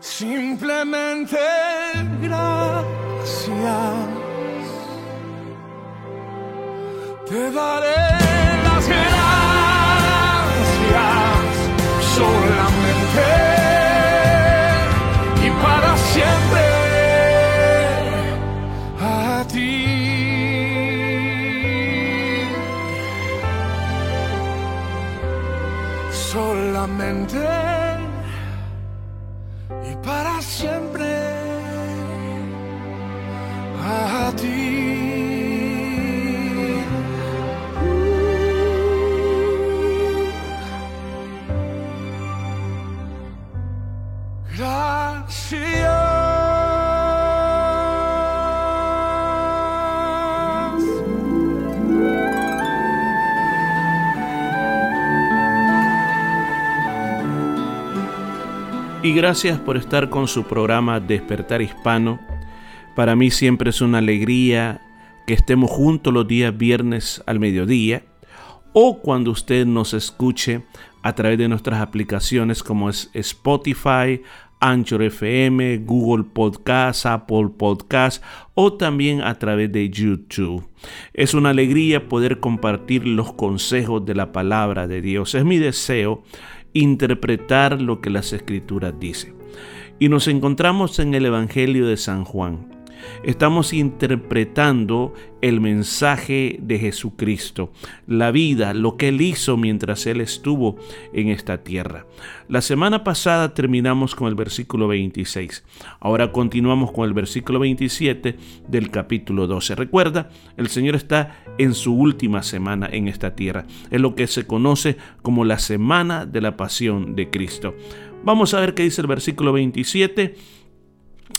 Simplemente gracias. Te daré. and day. Gracias por estar con su programa Despertar Hispano. Para mí siempre es una alegría que estemos juntos los días viernes al mediodía o cuando usted nos escuche a través de nuestras aplicaciones como es Spotify, Anchor FM, Google Podcast, Apple Podcast o también a través de YouTube. Es una alegría poder compartir los consejos de la palabra de Dios. Es mi deseo interpretar lo que las escrituras dicen. Y nos encontramos en el Evangelio de San Juan. Estamos interpretando el mensaje de Jesucristo, la vida, lo que Él hizo mientras Él estuvo en esta tierra. La semana pasada terminamos con el versículo 26. Ahora continuamos con el versículo 27 del capítulo 12. Recuerda, el Señor está en su última semana en esta tierra. Es lo que se conoce como la semana de la pasión de Cristo. Vamos a ver qué dice el versículo 27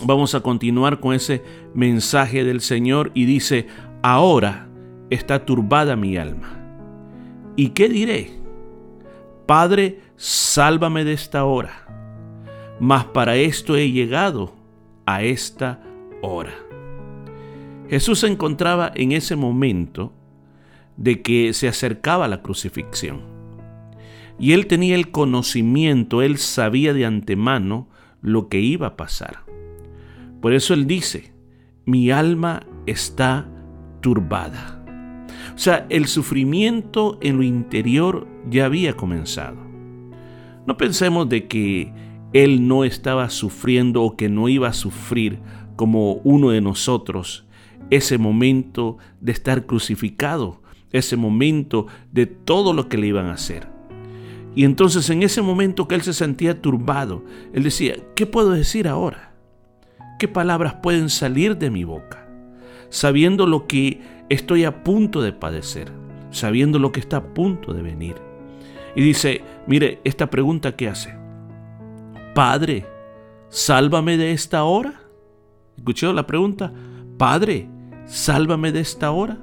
Vamos a continuar con ese mensaje del Señor y dice, ahora está turbada mi alma. ¿Y qué diré? Padre, sálvame de esta hora. Mas para esto he llegado a esta hora. Jesús se encontraba en ese momento de que se acercaba la crucifixión. Y él tenía el conocimiento, él sabía de antemano lo que iba a pasar. Por eso Él dice, mi alma está turbada. O sea, el sufrimiento en lo interior ya había comenzado. No pensemos de que Él no estaba sufriendo o que no iba a sufrir como uno de nosotros ese momento de estar crucificado, ese momento de todo lo que le iban a hacer. Y entonces en ese momento que él se sentía turbado, él decía, ¿qué puedo decir ahora? ¿Qué palabras pueden salir de mi boca? Sabiendo lo que estoy a punto de padecer, sabiendo lo que está a punto de venir. Y dice, mire, esta pregunta que hace, Padre, sálvame de esta hora. ¿Escuchó la pregunta? Padre, sálvame de esta hora.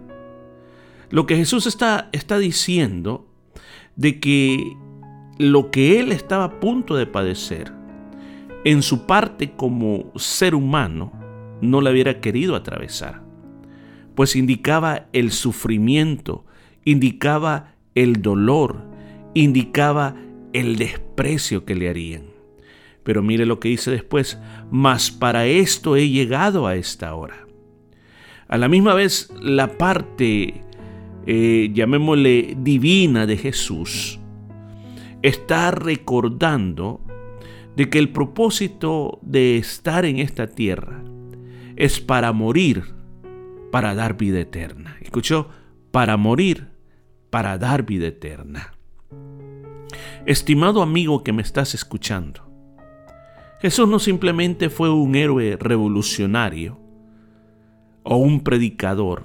Lo que Jesús está, está diciendo de que lo que él estaba a punto de padecer, en su parte como ser humano no la hubiera querido atravesar, pues indicaba el sufrimiento, indicaba el dolor, indicaba el desprecio que le harían. Pero mire lo que dice después, mas para esto he llegado a esta hora. A la misma vez, la parte, eh, llamémosle divina de Jesús, está recordando de que el propósito de estar en esta tierra es para morir, para dar vida eterna. ¿Escuchó? Para morir, para dar vida eterna. Estimado amigo que me estás escuchando, Jesús no simplemente fue un héroe revolucionario o un predicador,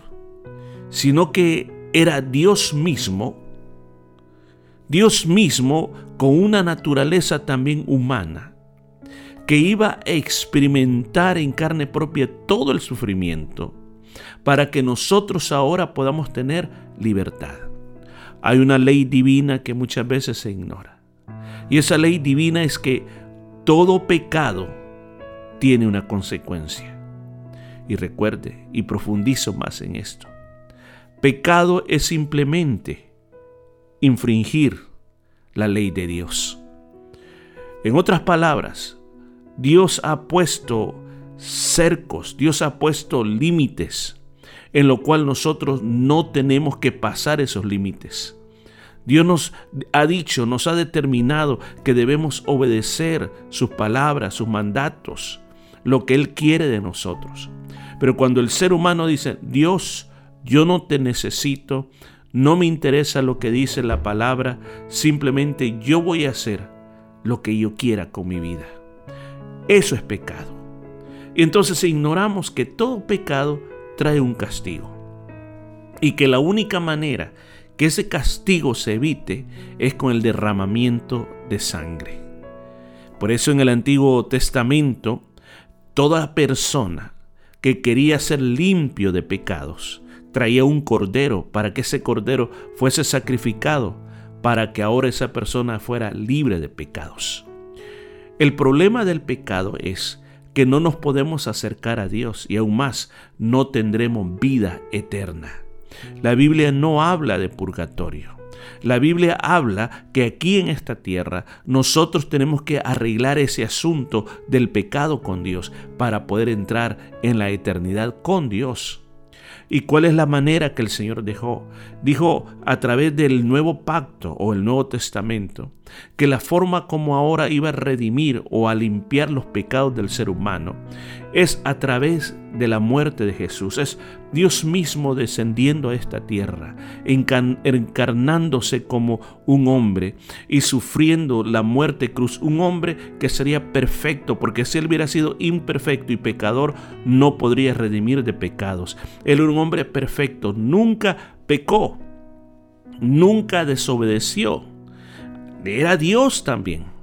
sino que era Dios mismo Dios mismo con una naturaleza también humana, que iba a experimentar en carne propia todo el sufrimiento, para que nosotros ahora podamos tener libertad. Hay una ley divina que muchas veces se ignora. Y esa ley divina es que todo pecado tiene una consecuencia. Y recuerde, y profundizo más en esto, pecado es simplemente infringir la ley de Dios. En otras palabras, Dios ha puesto cercos, Dios ha puesto límites, en lo cual nosotros no tenemos que pasar esos límites. Dios nos ha dicho, nos ha determinado que debemos obedecer sus palabras, sus mandatos, lo que Él quiere de nosotros. Pero cuando el ser humano dice, Dios, yo no te necesito, no me interesa lo que dice la palabra, simplemente yo voy a hacer lo que yo quiera con mi vida. Eso es pecado. Y entonces ignoramos que todo pecado trae un castigo. Y que la única manera que ese castigo se evite es con el derramamiento de sangre. Por eso en el Antiguo Testamento, toda persona que quería ser limpio de pecados, traía un cordero para que ese cordero fuese sacrificado, para que ahora esa persona fuera libre de pecados. El problema del pecado es que no nos podemos acercar a Dios y aún más no tendremos vida eterna. La Biblia no habla de purgatorio. La Biblia habla que aquí en esta tierra nosotros tenemos que arreglar ese asunto del pecado con Dios para poder entrar en la eternidad con Dios. ¿Y cuál es la manera que el Señor dejó? Dijo a través del nuevo pacto o el Nuevo Testamento que la forma como ahora iba a redimir o a limpiar los pecados del ser humano es a través de la muerte de Jesús. Es Dios mismo descendiendo a esta tierra, encarnándose como un hombre y sufriendo la muerte cruz. Un hombre que sería perfecto, porque si él hubiera sido imperfecto y pecador, no podría redimir de pecados. Él era un hombre perfecto, nunca pecó, nunca desobedeció. Era Dios también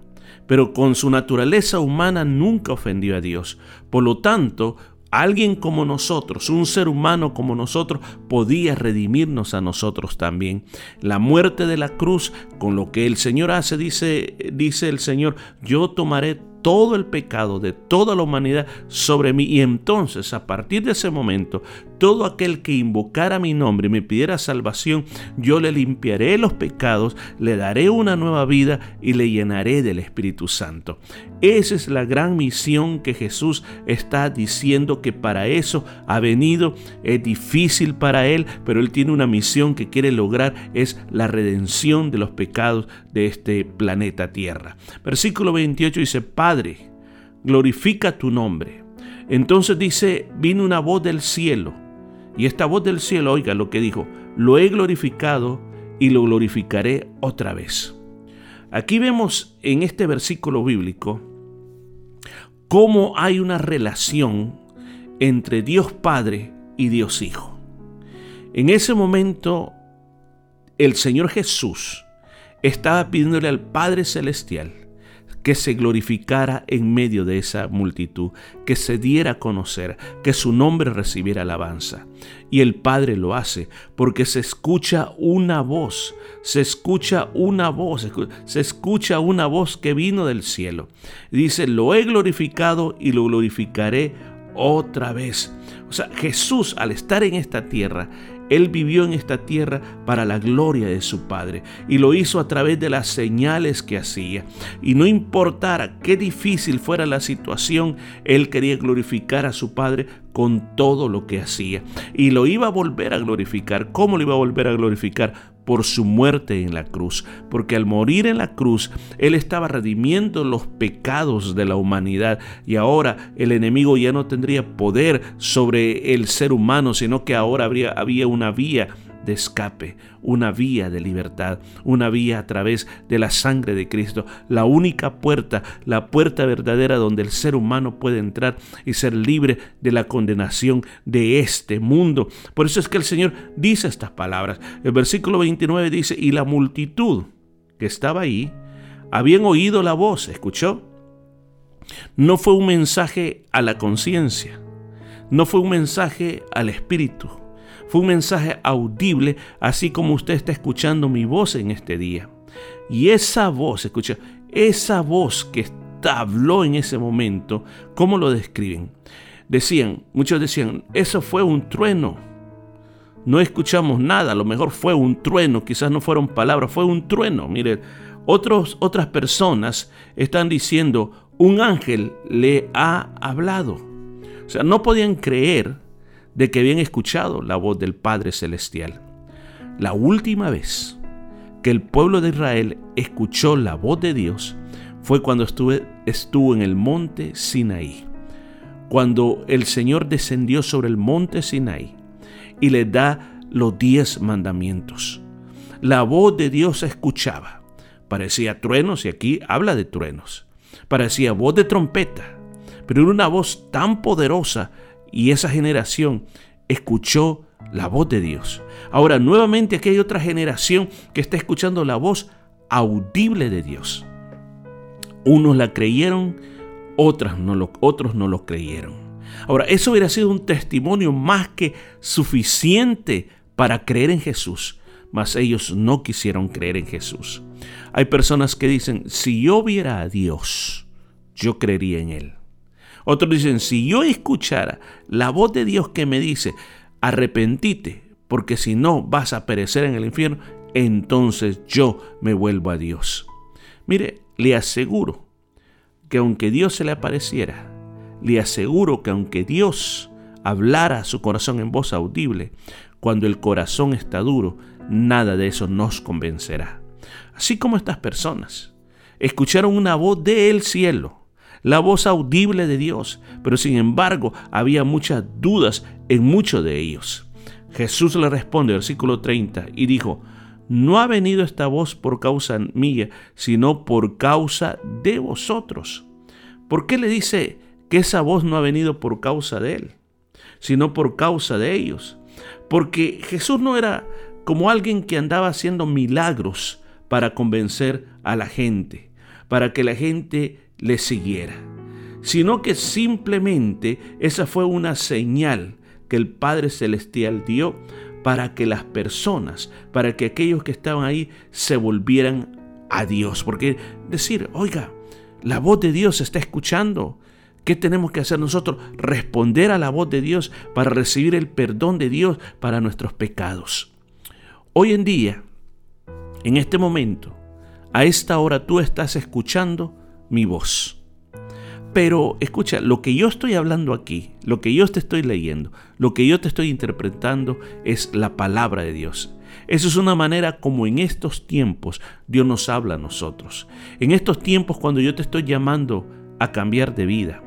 pero con su naturaleza humana nunca ofendió a Dios. Por lo tanto, alguien como nosotros, un ser humano como nosotros, podía redimirnos a nosotros también. La muerte de la cruz, con lo que el Señor hace, dice, dice el Señor, yo tomaré todo el pecado de toda la humanidad sobre mí. Y entonces, a partir de ese momento, todo aquel que invocara mi nombre y me pidiera salvación, yo le limpiaré los pecados, le daré una nueva vida y le llenaré del Espíritu Santo. Esa es la gran misión que Jesús está diciendo que para eso ha venido. Es difícil para Él, pero Él tiene una misión que quiere lograr, es la redención de los pecados de este planeta Tierra. Versículo 28 dice, Padre, glorifica tu nombre. Entonces dice, vino una voz del cielo. Y esta voz del cielo, oiga lo que dijo, lo he glorificado y lo glorificaré otra vez. Aquí vemos en este versículo bíblico cómo hay una relación entre Dios Padre y Dios Hijo. En ese momento, el Señor Jesús estaba pidiéndole al Padre Celestial que se glorificara en medio de esa multitud, que se diera a conocer, que su nombre recibiera alabanza. Y el Padre lo hace porque se escucha una voz, se escucha una voz, se escucha una voz que vino del cielo. Dice, lo he glorificado y lo glorificaré otra vez. O sea, Jesús al estar en esta tierra, él vivió en esta tierra para la gloria de su Padre y lo hizo a través de las señales que hacía. Y no importara qué difícil fuera la situación, Él quería glorificar a su Padre con todo lo que hacía. Y lo iba a volver a glorificar. ¿Cómo lo iba a volver a glorificar? Por su muerte en la cruz, porque al morir en la cruz, Él estaba redimiendo los pecados de la humanidad y ahora el enemigo ya no tendría poder sobre el ser humano, sino que ahora había una vía de escape, una vía de libertad, una vía a través de la sangre de Cristo, la única puerta, la puerta verdadera donde el ser humano puede entrar y ser libre de la condenación de este mundo. Por eso es que el Señor dice estas palabras. El versículo 29 dice, y la multitud que estaba ahí, habían oído la voz, ¿escuchó? No fue un mensaje a la conciencia, no fue un mensaje al espíritu, fue un mensaje audible, así como usted está escuchando mi voz en este día. Y esa voz, escucha, esa voz que habló en ese momento, ¿cómo lo describen? Decían, muchos decían, eso fue un trueno. No escuchamos nada, a lo mejor fue un trueno, quizás no fueron palabras, fue un trueno. Mire, otros, otras personas están diciendo, un ángel le ha hablado. O sea, no podían creer de que habían escuchado la voz del Padre Celestial. La última vez que el pueblo de Israel escuchó la voz de Dios fue cuando estuve, estuvo en el monte Sinaí. Cuando el Señor descendió sobre el monte Sinaí y le da los diez mandamientos. La voz de Dios escuchaba. Parecía truenos y aquí habla de truenos. Parecía voz de trompeta, pero era una voz tan poderosa y esa generación escuchó la voz de Dios. Ahora, nuevamente aquí hay otra generación que está escuchando la voz audible de Dios. Unos la creyeron, otras no otros no lo creyeron. Ahora, eso hubiera sido un testimonio más que suficiente para creer en Jesús, mas ellos no quisieron creer en Jesús. Hay personas que dicen, si yo viera a Dios, yo creería en Él. Otros dicen, si yo escuchara la voz de Dios que me dice, arrepentite, porque si no vas a perecer en el infierno, entonces yo me vuelvo a Dios. Mire, le aseguro que aunque Dios se le apareciera, le aseguro que aunque Dios hablara a su corazón en voz audible, cuando el corazón está duro, nada de eso nos convencerá. Así como estas personas escucharon una voz del cielo, la voz audible de Dios, pero sin embargo había muchas dudas en muchos de ellos. Jesús le responde, versículo 30, y dijo, no ha venido esta voz por causa mía, sino por causa de vosotros. ¿Por qué le dice que esa voz no ha venido por causa de él, sino por causa de ellos? Porque Jesús no era como alguien que andaba haciendo milagros para convencer a la gente, para que la gente le siguiera, sino que simplemente esa fue una señal que el Padre Celestial dio para que las personas, para que aquellos que estaban ahí se volvieran a Dios. Porque decir, oiga, la voz de Dios se está escuchando. ¿Qué tenemos que hacer nosotros? Responder a la voz de Dios para recibir el perdón de Dios para nuestros pecados. Hoy en día, en este momento, a esta hora tú estás escuchando mi voz. Pero escucha, lo que yo estoy hablando aquí, lo que yo te estoy leyendo, lo que yo te estoy interpretando es la palabra de Dios. Eso es una manera como en estos tiempos Dios nos habla a nosotros. En estos tiempos cuando yo te estoy llamando a cambiar de vida,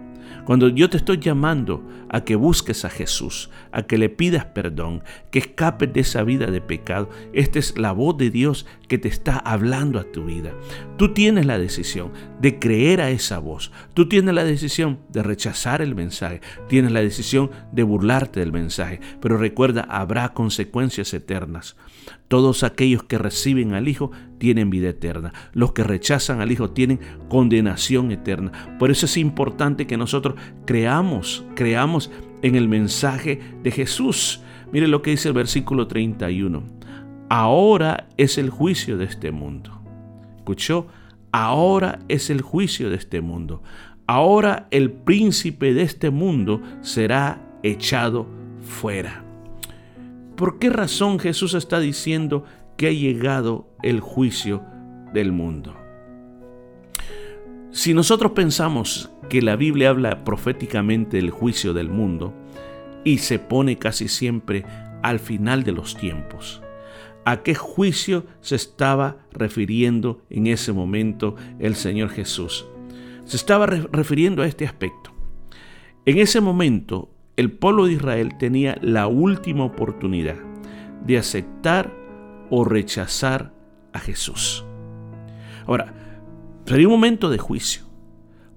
cuando yo te estoy llamando a que busques a Jesús, a que le pidas perdón, que escapes de esa vida de pecado, esta es la voz de Dios que te está hablando a tu vida. Tú tienes la decisión de creer a esa voz. Tú tienes la decisión de rechazar el mensaje. Tienes la decisión de burlarte del mensaje. Pero recuerda, habrá consecuencias eternas. Todos aquellos que reciben al Hijo tienen vida eterna. Los que rechazan al Hijo tienen condenación eterna. Por eso es importante que nosotros creamos, creamos en el mensaje de Jesús. Mire lo que dice el versículo 31. Ahora es el juicio de este mundo. ¿Escuchó? Ahora es el juicio de este mundo. Ahora el príncipe de este mundo será echado fuera. ¿Por qué razón Jesús está diciendo que ha llegado el juicio del mundo? Si nosotros pensamos que la Biblia habla proféticamente del juicio del mundo y se pone casi siempre al final de los tiempos, ¿a qué juicio se estaba refiriendo en ese momento el Señor Jesús? Se estaba refiriendo a este aspecto. En ese momento el pueblo de Israel tenía la última oportunidad de aceptar o rechazar a Jesús. Ahora, sería un momento de juicio,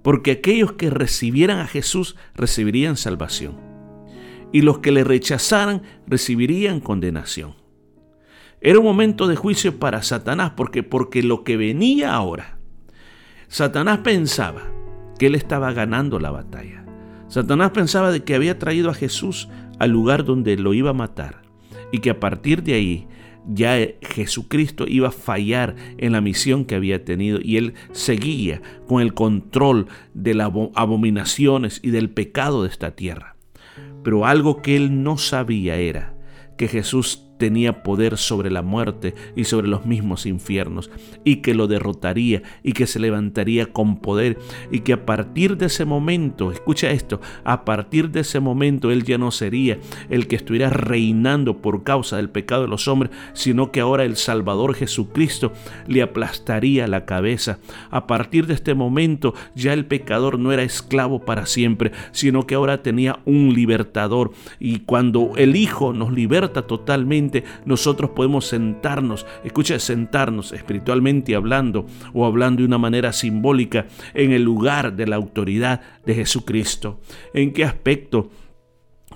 porque aquellos que recibieran a Jesús recibirían salvación, y los que le rechazaran recibirían condenación. Era un momento de juicio para Satanás, porque porque lo que venía ahora, Satanás pensaba que él estaba ganando la batalla. Satanás pensaba de que había traído a Jesús al lugar donde lo iba a matar y que a partir de ahí ya Jesucristo iba a fallar en la misión que había tenido y él seguía con el control de las abominaciones y del pecado de esta tierra. Pero algo que él no sabía era que Jesús tenía poder sobre la muerte y sobre los mismos infiernos, y que lo derrotaría y que se levantaría con poder, y que a partir de ese momento, escucha esto, a partir de ese momento Él ya no sería el que estuviera reinando por causa del pecado de los hombres, sino que ahora el Salvador Jesucristo le aplastaría la cabeza. A partir de este momento ya el pecador no era esclavo para siempre, sino que ahora tenía un libertador, y cuando el Hijo nos liberta totalmente, nosotros podemos sentarnos, escucha, sentarnos espiritualmente hablando o hablando de una manera simbólica en el lugar de la autoridad de Jesucristo. ¿En qué aspecto?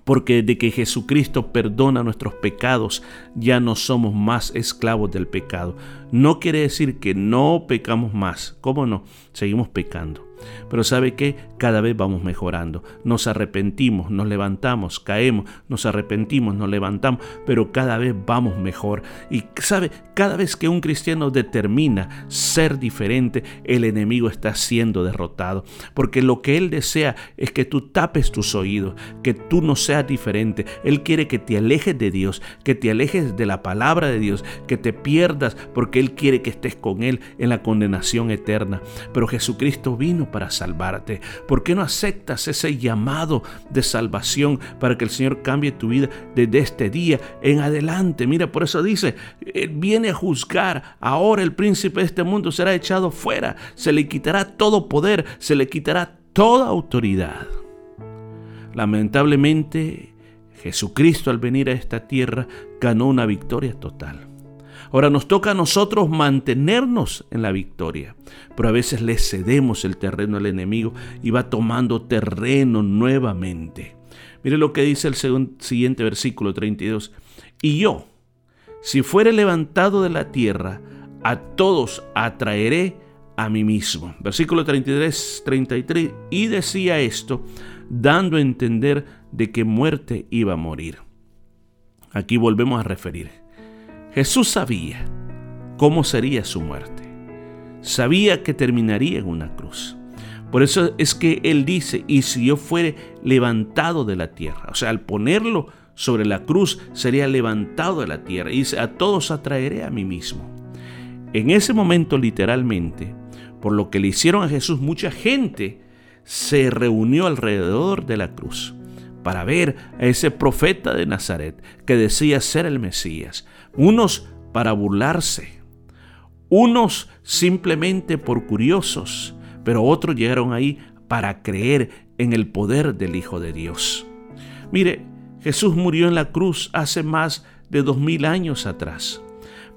porque de que Jesucristo perdona nuestros pecados, ya no somos más esclavos del pecado. No quiere decir que no pecamos más, ¿cómo no? Seguimos pecando. Pero sabe que cada vez vamos mejorando. Nos arrepentimos, nos levantamos, caemos, nos arrepentimos, nos levantamos, pero cada vez vamos mejor. Y sabe, cada vez que un cristiano determina ser diferente, el enemigo está siendo derrotado. Porque lo que él desea es que tú tapes tus oídos, que tú no seas diferente. Él quiere que te alejes de Dios, que te alejes de la palabra de Dios, que te pierdas, porque Él quiere que estés con Él en la condenación eterna. Pero Jesucristo vino para salvarte. ¿Por qué no aceptas ese llamado de salvación para que el Señor cambie tu vida desde este día en adelante? Mira, por eso dice, Él viene a juzgar. Ahora el príncipe de este mundo será echado fuera. Se le quitará todo poder, se le quitará toda autoridad. Lamentablemente, Jesucristo al venir a esta tierra ganó una victoria total. Ahora nos toca a nosotros mantenernos en la victoria, pero a veces le cedemos el terreno al enemigo y va tomando terreno nuevamente. Mire lo que dice el siguiente versículo 32. Y yo, si fuere levantado de la tierra, a todos atraeré a mí mismo. Versículo 33, 33. Y decía esto, dando a entender de qué muerte iba a morir. Aquí volvemos a referir. Jesús sabía cómo sería su muerte. Sabía que terminaría en una cruz. Por eso es que Él dice, y si yo fuere levantado de la tierra, o sea, al ponerlo sobre la cruz, sería levantado de la tierra. Y dice, a todos atraeré a mí mismo. En ese momento, literalmente, por lo que le hicieron a Jesús, mucha gente se reunió alrededor de la cruz para ver a ese profeta de Nazaret que decía ser el Mesías. Unos para burlarse, unos simplemente por curiosos, pero otros llegaron ahí para creer en el poder del Hijo de Dios. Mire, Jesús murió en la cruz hace más de dos mil años atrás,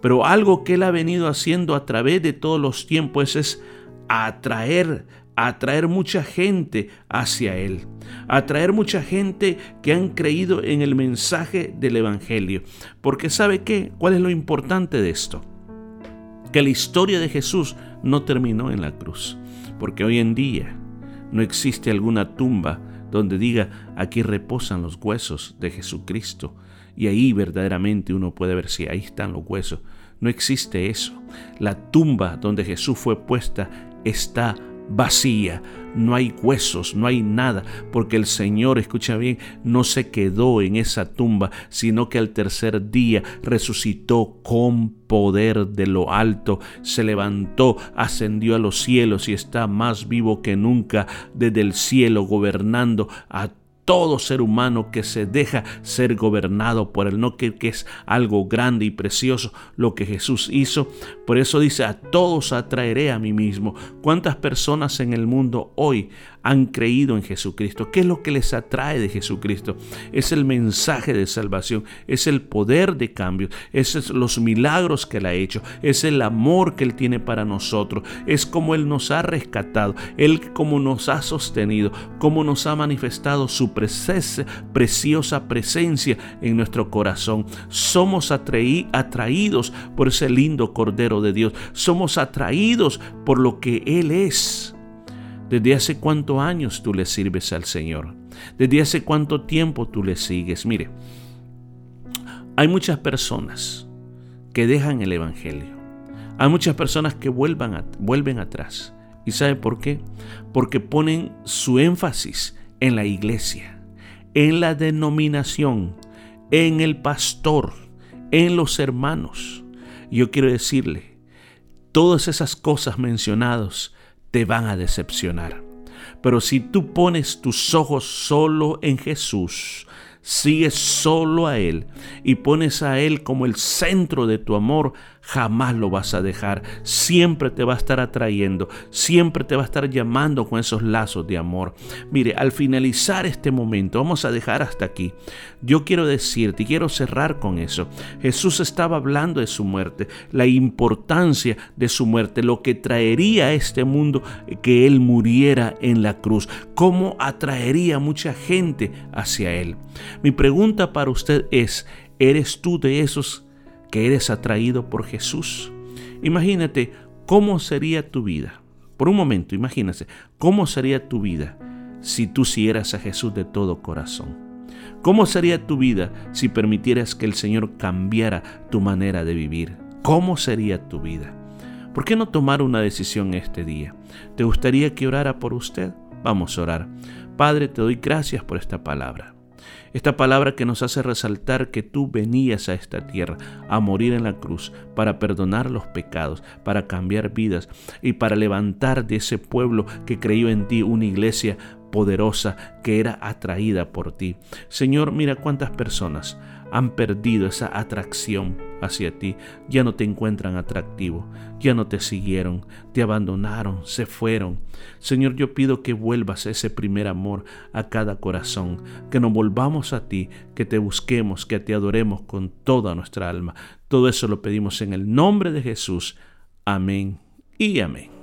pero algo que Él ha venido haciendo a través de todos los tiempos es atraer atraer mucha gente hacia Él, atraer mucha gente que han creído en el mensaje del Evangelio. Porque ¿sabe qué? ¿Cuál es lo importante de esto? Que la historia de Jesús no terminó en la cruz, porque hoy en día no existe alguna tumba donde diga aquí reposan los huesos de Jesucristo y ahí verdaderamente uno puede ver si ahí están los huesos. No existe eso. La tumba donde Jesús fue puesta está vacía, no hay huesos, no hay nada, porque el Señor, escucha bien, no se quedó en esa tumba, sino que al tercer día resucitó con poder de lo alto, se levantó, ascendió a los cielos y está más vivo que nunca desde el cielo, gobernando a todo ser humano que se deja ser gobernado por él, no que, que, es algo grande y precioso lo que Jesús hizo. Por eso dice, a todos atraeré a mí mismo. ¿Cuántas personas en el mundo hoy han creído en Jesucristo. ¿Qué es lo que les atrae de Jesucristo? Es el mensaje de salvación, es el poder de cambio, es los milagros que Él ha hecho, es el amor que Él tiene para nosotros, es como Él nos ha rescatado, Él como nos ha sostenido, como nos ha manifestado su preciosa presencia en nuestro corazón. Somos atraídos por ese lindo Cordero de Dios, somos atraídos por lo que Él es. ¿Desde hace cuántos años tú le sirves al Señor? ¿Desde hace cuánto tiempo tú le sigues? Mire, hay muchas personas que dejan el Evangelio. Hay muchas personas que vuelven atrás. ¿Y sabe por qué? Porque ponen su énfasis en la iglesia, en la denominación, en el pastor, en los hermanos. Yo quiero decirle, todas esas cosas mencionadas te van a decepcionar. Pero si tú pones tus ojos solo en Jesús, sigues solo a Él y pones a Él como el centro de tu amor, jamás lo vas a dejar. Siempre te va a estar atrayendo, siempre te va a estar llamando con esos lazos de amor. Mire, al finalizar este momento, vamos a dejar hasta aquí. Yo quiero decirte y quiero cerrar con eso. Jesús estaba hablando de su muerte, la importancia de su muerte, lo que traería a este mundo que Él muriera en la cruz, cómo atraería mucha gente hacia Él. Mi pregunta para usted es, ¿eres tú de esos que eres atraído por Jesús. Imagínate cómo sería tu vida, Por un momento, imagínense, ¿cómo sería tu vida si tú siguieras a Jesús de todo corazón? ¿Cómo sería tu vida si permitieras que el Señor cambiara tu manera de vivir? ¿Cómo sería tu vida? ¿Por qué no tomar una decisión este día? ¿Te gustaría que orara por usted? Vamos a orar. Padre, te doy gracias por esta palabra. Esta palabra que nos hace resaltar que tú venías a esta tierra a morir en la cruz para perdonar los pecados, para cambiar vidas y para levantar de ese pueblo que creyó en ti una iglesia poderosa que era atraída por ti. Señor, mira cuántas personas han perdido esa atracción hacia ti, ya no te encuentran atractivo, ya no te siguieron, te abandonaron, se fueron. Señor, yo pido que vuelvas ese primer amor a cada corazón, que nos volvamos a ti, que te busquemos, que te adoremos con toda nuestra alma. Todo eso lo pedimos en el nombre de Jesús. Amén y amén.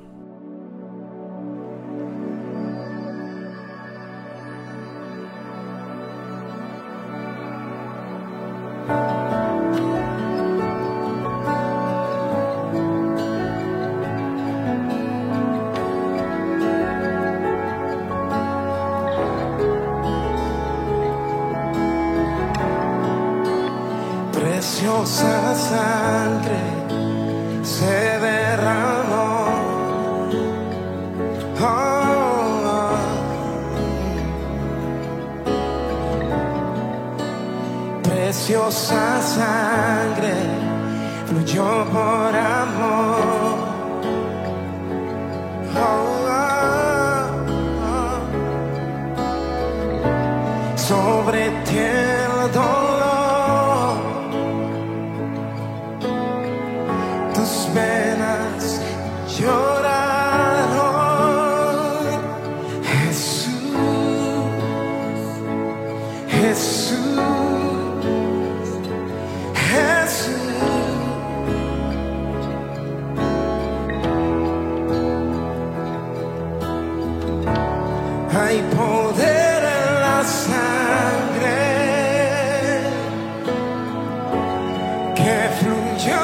Que fluyó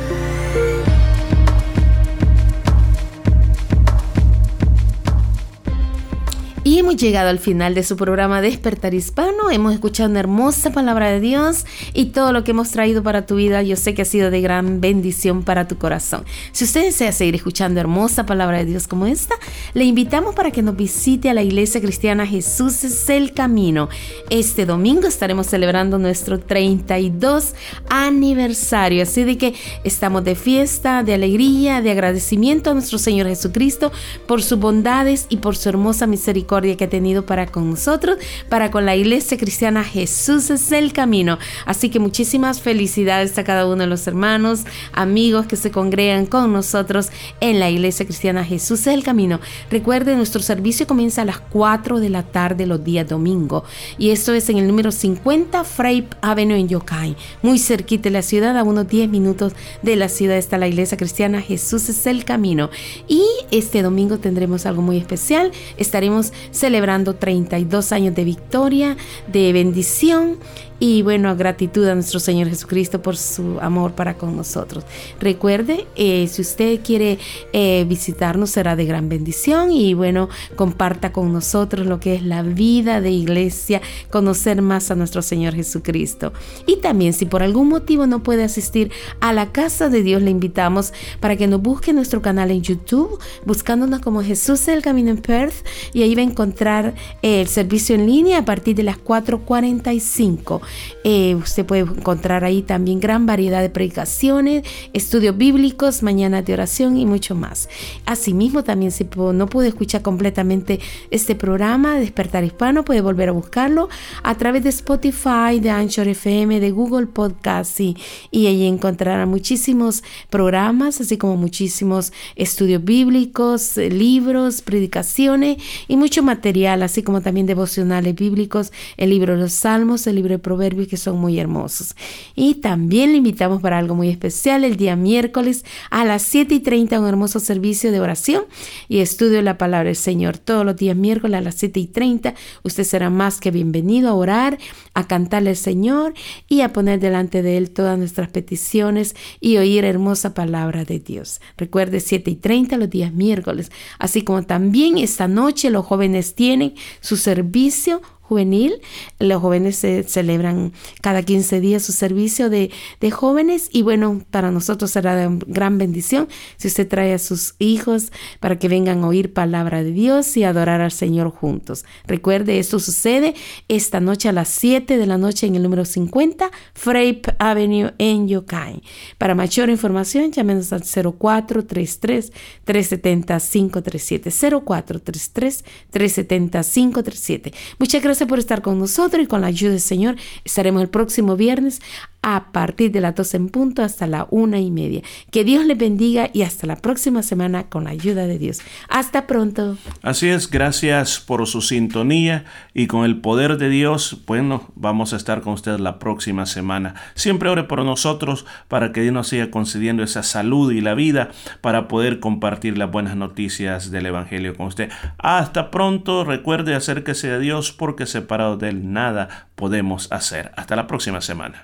Hemos llegado al final de su programa Despertar Hispano. Hemos escuchado una hermosa palabra de Dios y todo lo que hemos traído para tu vida, yo sé que ha sido de gran bendición para tu corazón. Si usted desea seguir escuchando hermosa palabra de Dios como esta, le invitamos para que nos visite a la iglesia cristiana Jesús es el Camino. Este domingo estaremos celebrando nuestro 32 aniversario, así de que estamos de fiesta, de alegría, de agradecimiento a nuestro Señor Jesucristo por sus bondades y por su hermosa misericordia que ha tenido para con nosotros, para con la iglesia cristiana Jesús es el camino. Así que muchísimas felicidades a cada uno de los hermanos, amigos que se congregan con nosotros en la iglesia cristiana Jesús es el camino. Recuerde, nuestro servicio comienza a las 4 de la tarde los días domingo y esto es en el número 50 Frape Avenue en Yokai, muy cerquita de la ciudad, a unos 10 minutos de la ciudad está la iglesia cristiana Jesús es el camino. Y este domingo tendremos algo muy especial, estaremos celebrando 32 años de victoria, de bendición y bueno, gratitud a nuestro Señor Jesucristo por su amor para con nosotros. Recuerde, eh, si usted quiere eh, visitarnos será de gran bendición y bueno, comparta con nosotros lo que es la vida de iglesia, conocer más a nuestro Señor Jesucristo. Y también si por algún motivo no puede asistir a la casa de Dios, le invitamos para que nos busque nuestro canal en YouTube, buscándonos como Jesús el Camino en Perth y ahí va a encontrar eh, el servicio en línea a partir de las 4.45. Eh, usted puede encontrar ahí también gran variedad de predicaciones, estudios bíblicos, mañana de oración y mucho más. Asimismo, también si no puede escuchar completamente este programa, Despertar Hispano, puede volver a buscarlo a través de Spotify, de Anchor FM, de Google Podcast y, y ahí encontrará muchísimos programas, así como muchísimos estudios bíblicos, eh, libros, predicaciones y mucho material, así como también devocionales bíblicos, el libro de los Salmos, el libro de Proverbios, que son muy hermosos. Y también le invitamos para algo muy especial el día miércoles a las 7 y 30, un hermoso servicio de oración y estudio de la palabra del Señor. Todos los días miércoles a las 7 y 30, usted será más que bienvenido a orar, a cantarle al Señor y a poner delante de Él todas nuestras peticiones y oír hermosa palabra de Dios. Recuerde 7 y 30 los días miércoles, así como también esta noche los jóvenes tienen su servicio juvenil. Los jóvenes se celebran cada 15 días su servicio de, de, jóvenes y bueno, para nosotros será de gran bendición si usted trae a sus hijos para que vengan a oír palabra de Dios y adorar al Señor juntos. Recuerde, esto sucede esta noche a las 7 de la noche en el número 50 Frape Avenue en Yokai. Para mayor información, llámenos al 0433 370 537 0433 370 537. Muchas gracias por estar con nosotros y con la ayuda del Señor. Estaremos el próximo viernes a partir de las 12 en punto hasta la una y media. Que Dios les bendiga y hasta la próxima semana con la ayuda de Dios. Hasta pronto. Así es, gracias por su sintonía y con el poder de Dios, bueno, vamos a estar con ustedes la próxima semana. Siempre ore por nosotros para que Dios nos siga concediendo esa salud y la vida para poder compartir las buenas noticias del Evangelio con usted. Hasta pronto, recuerde acérquese a Dios porque separado de Él nada podemos hacer. Hasta la próxima semana.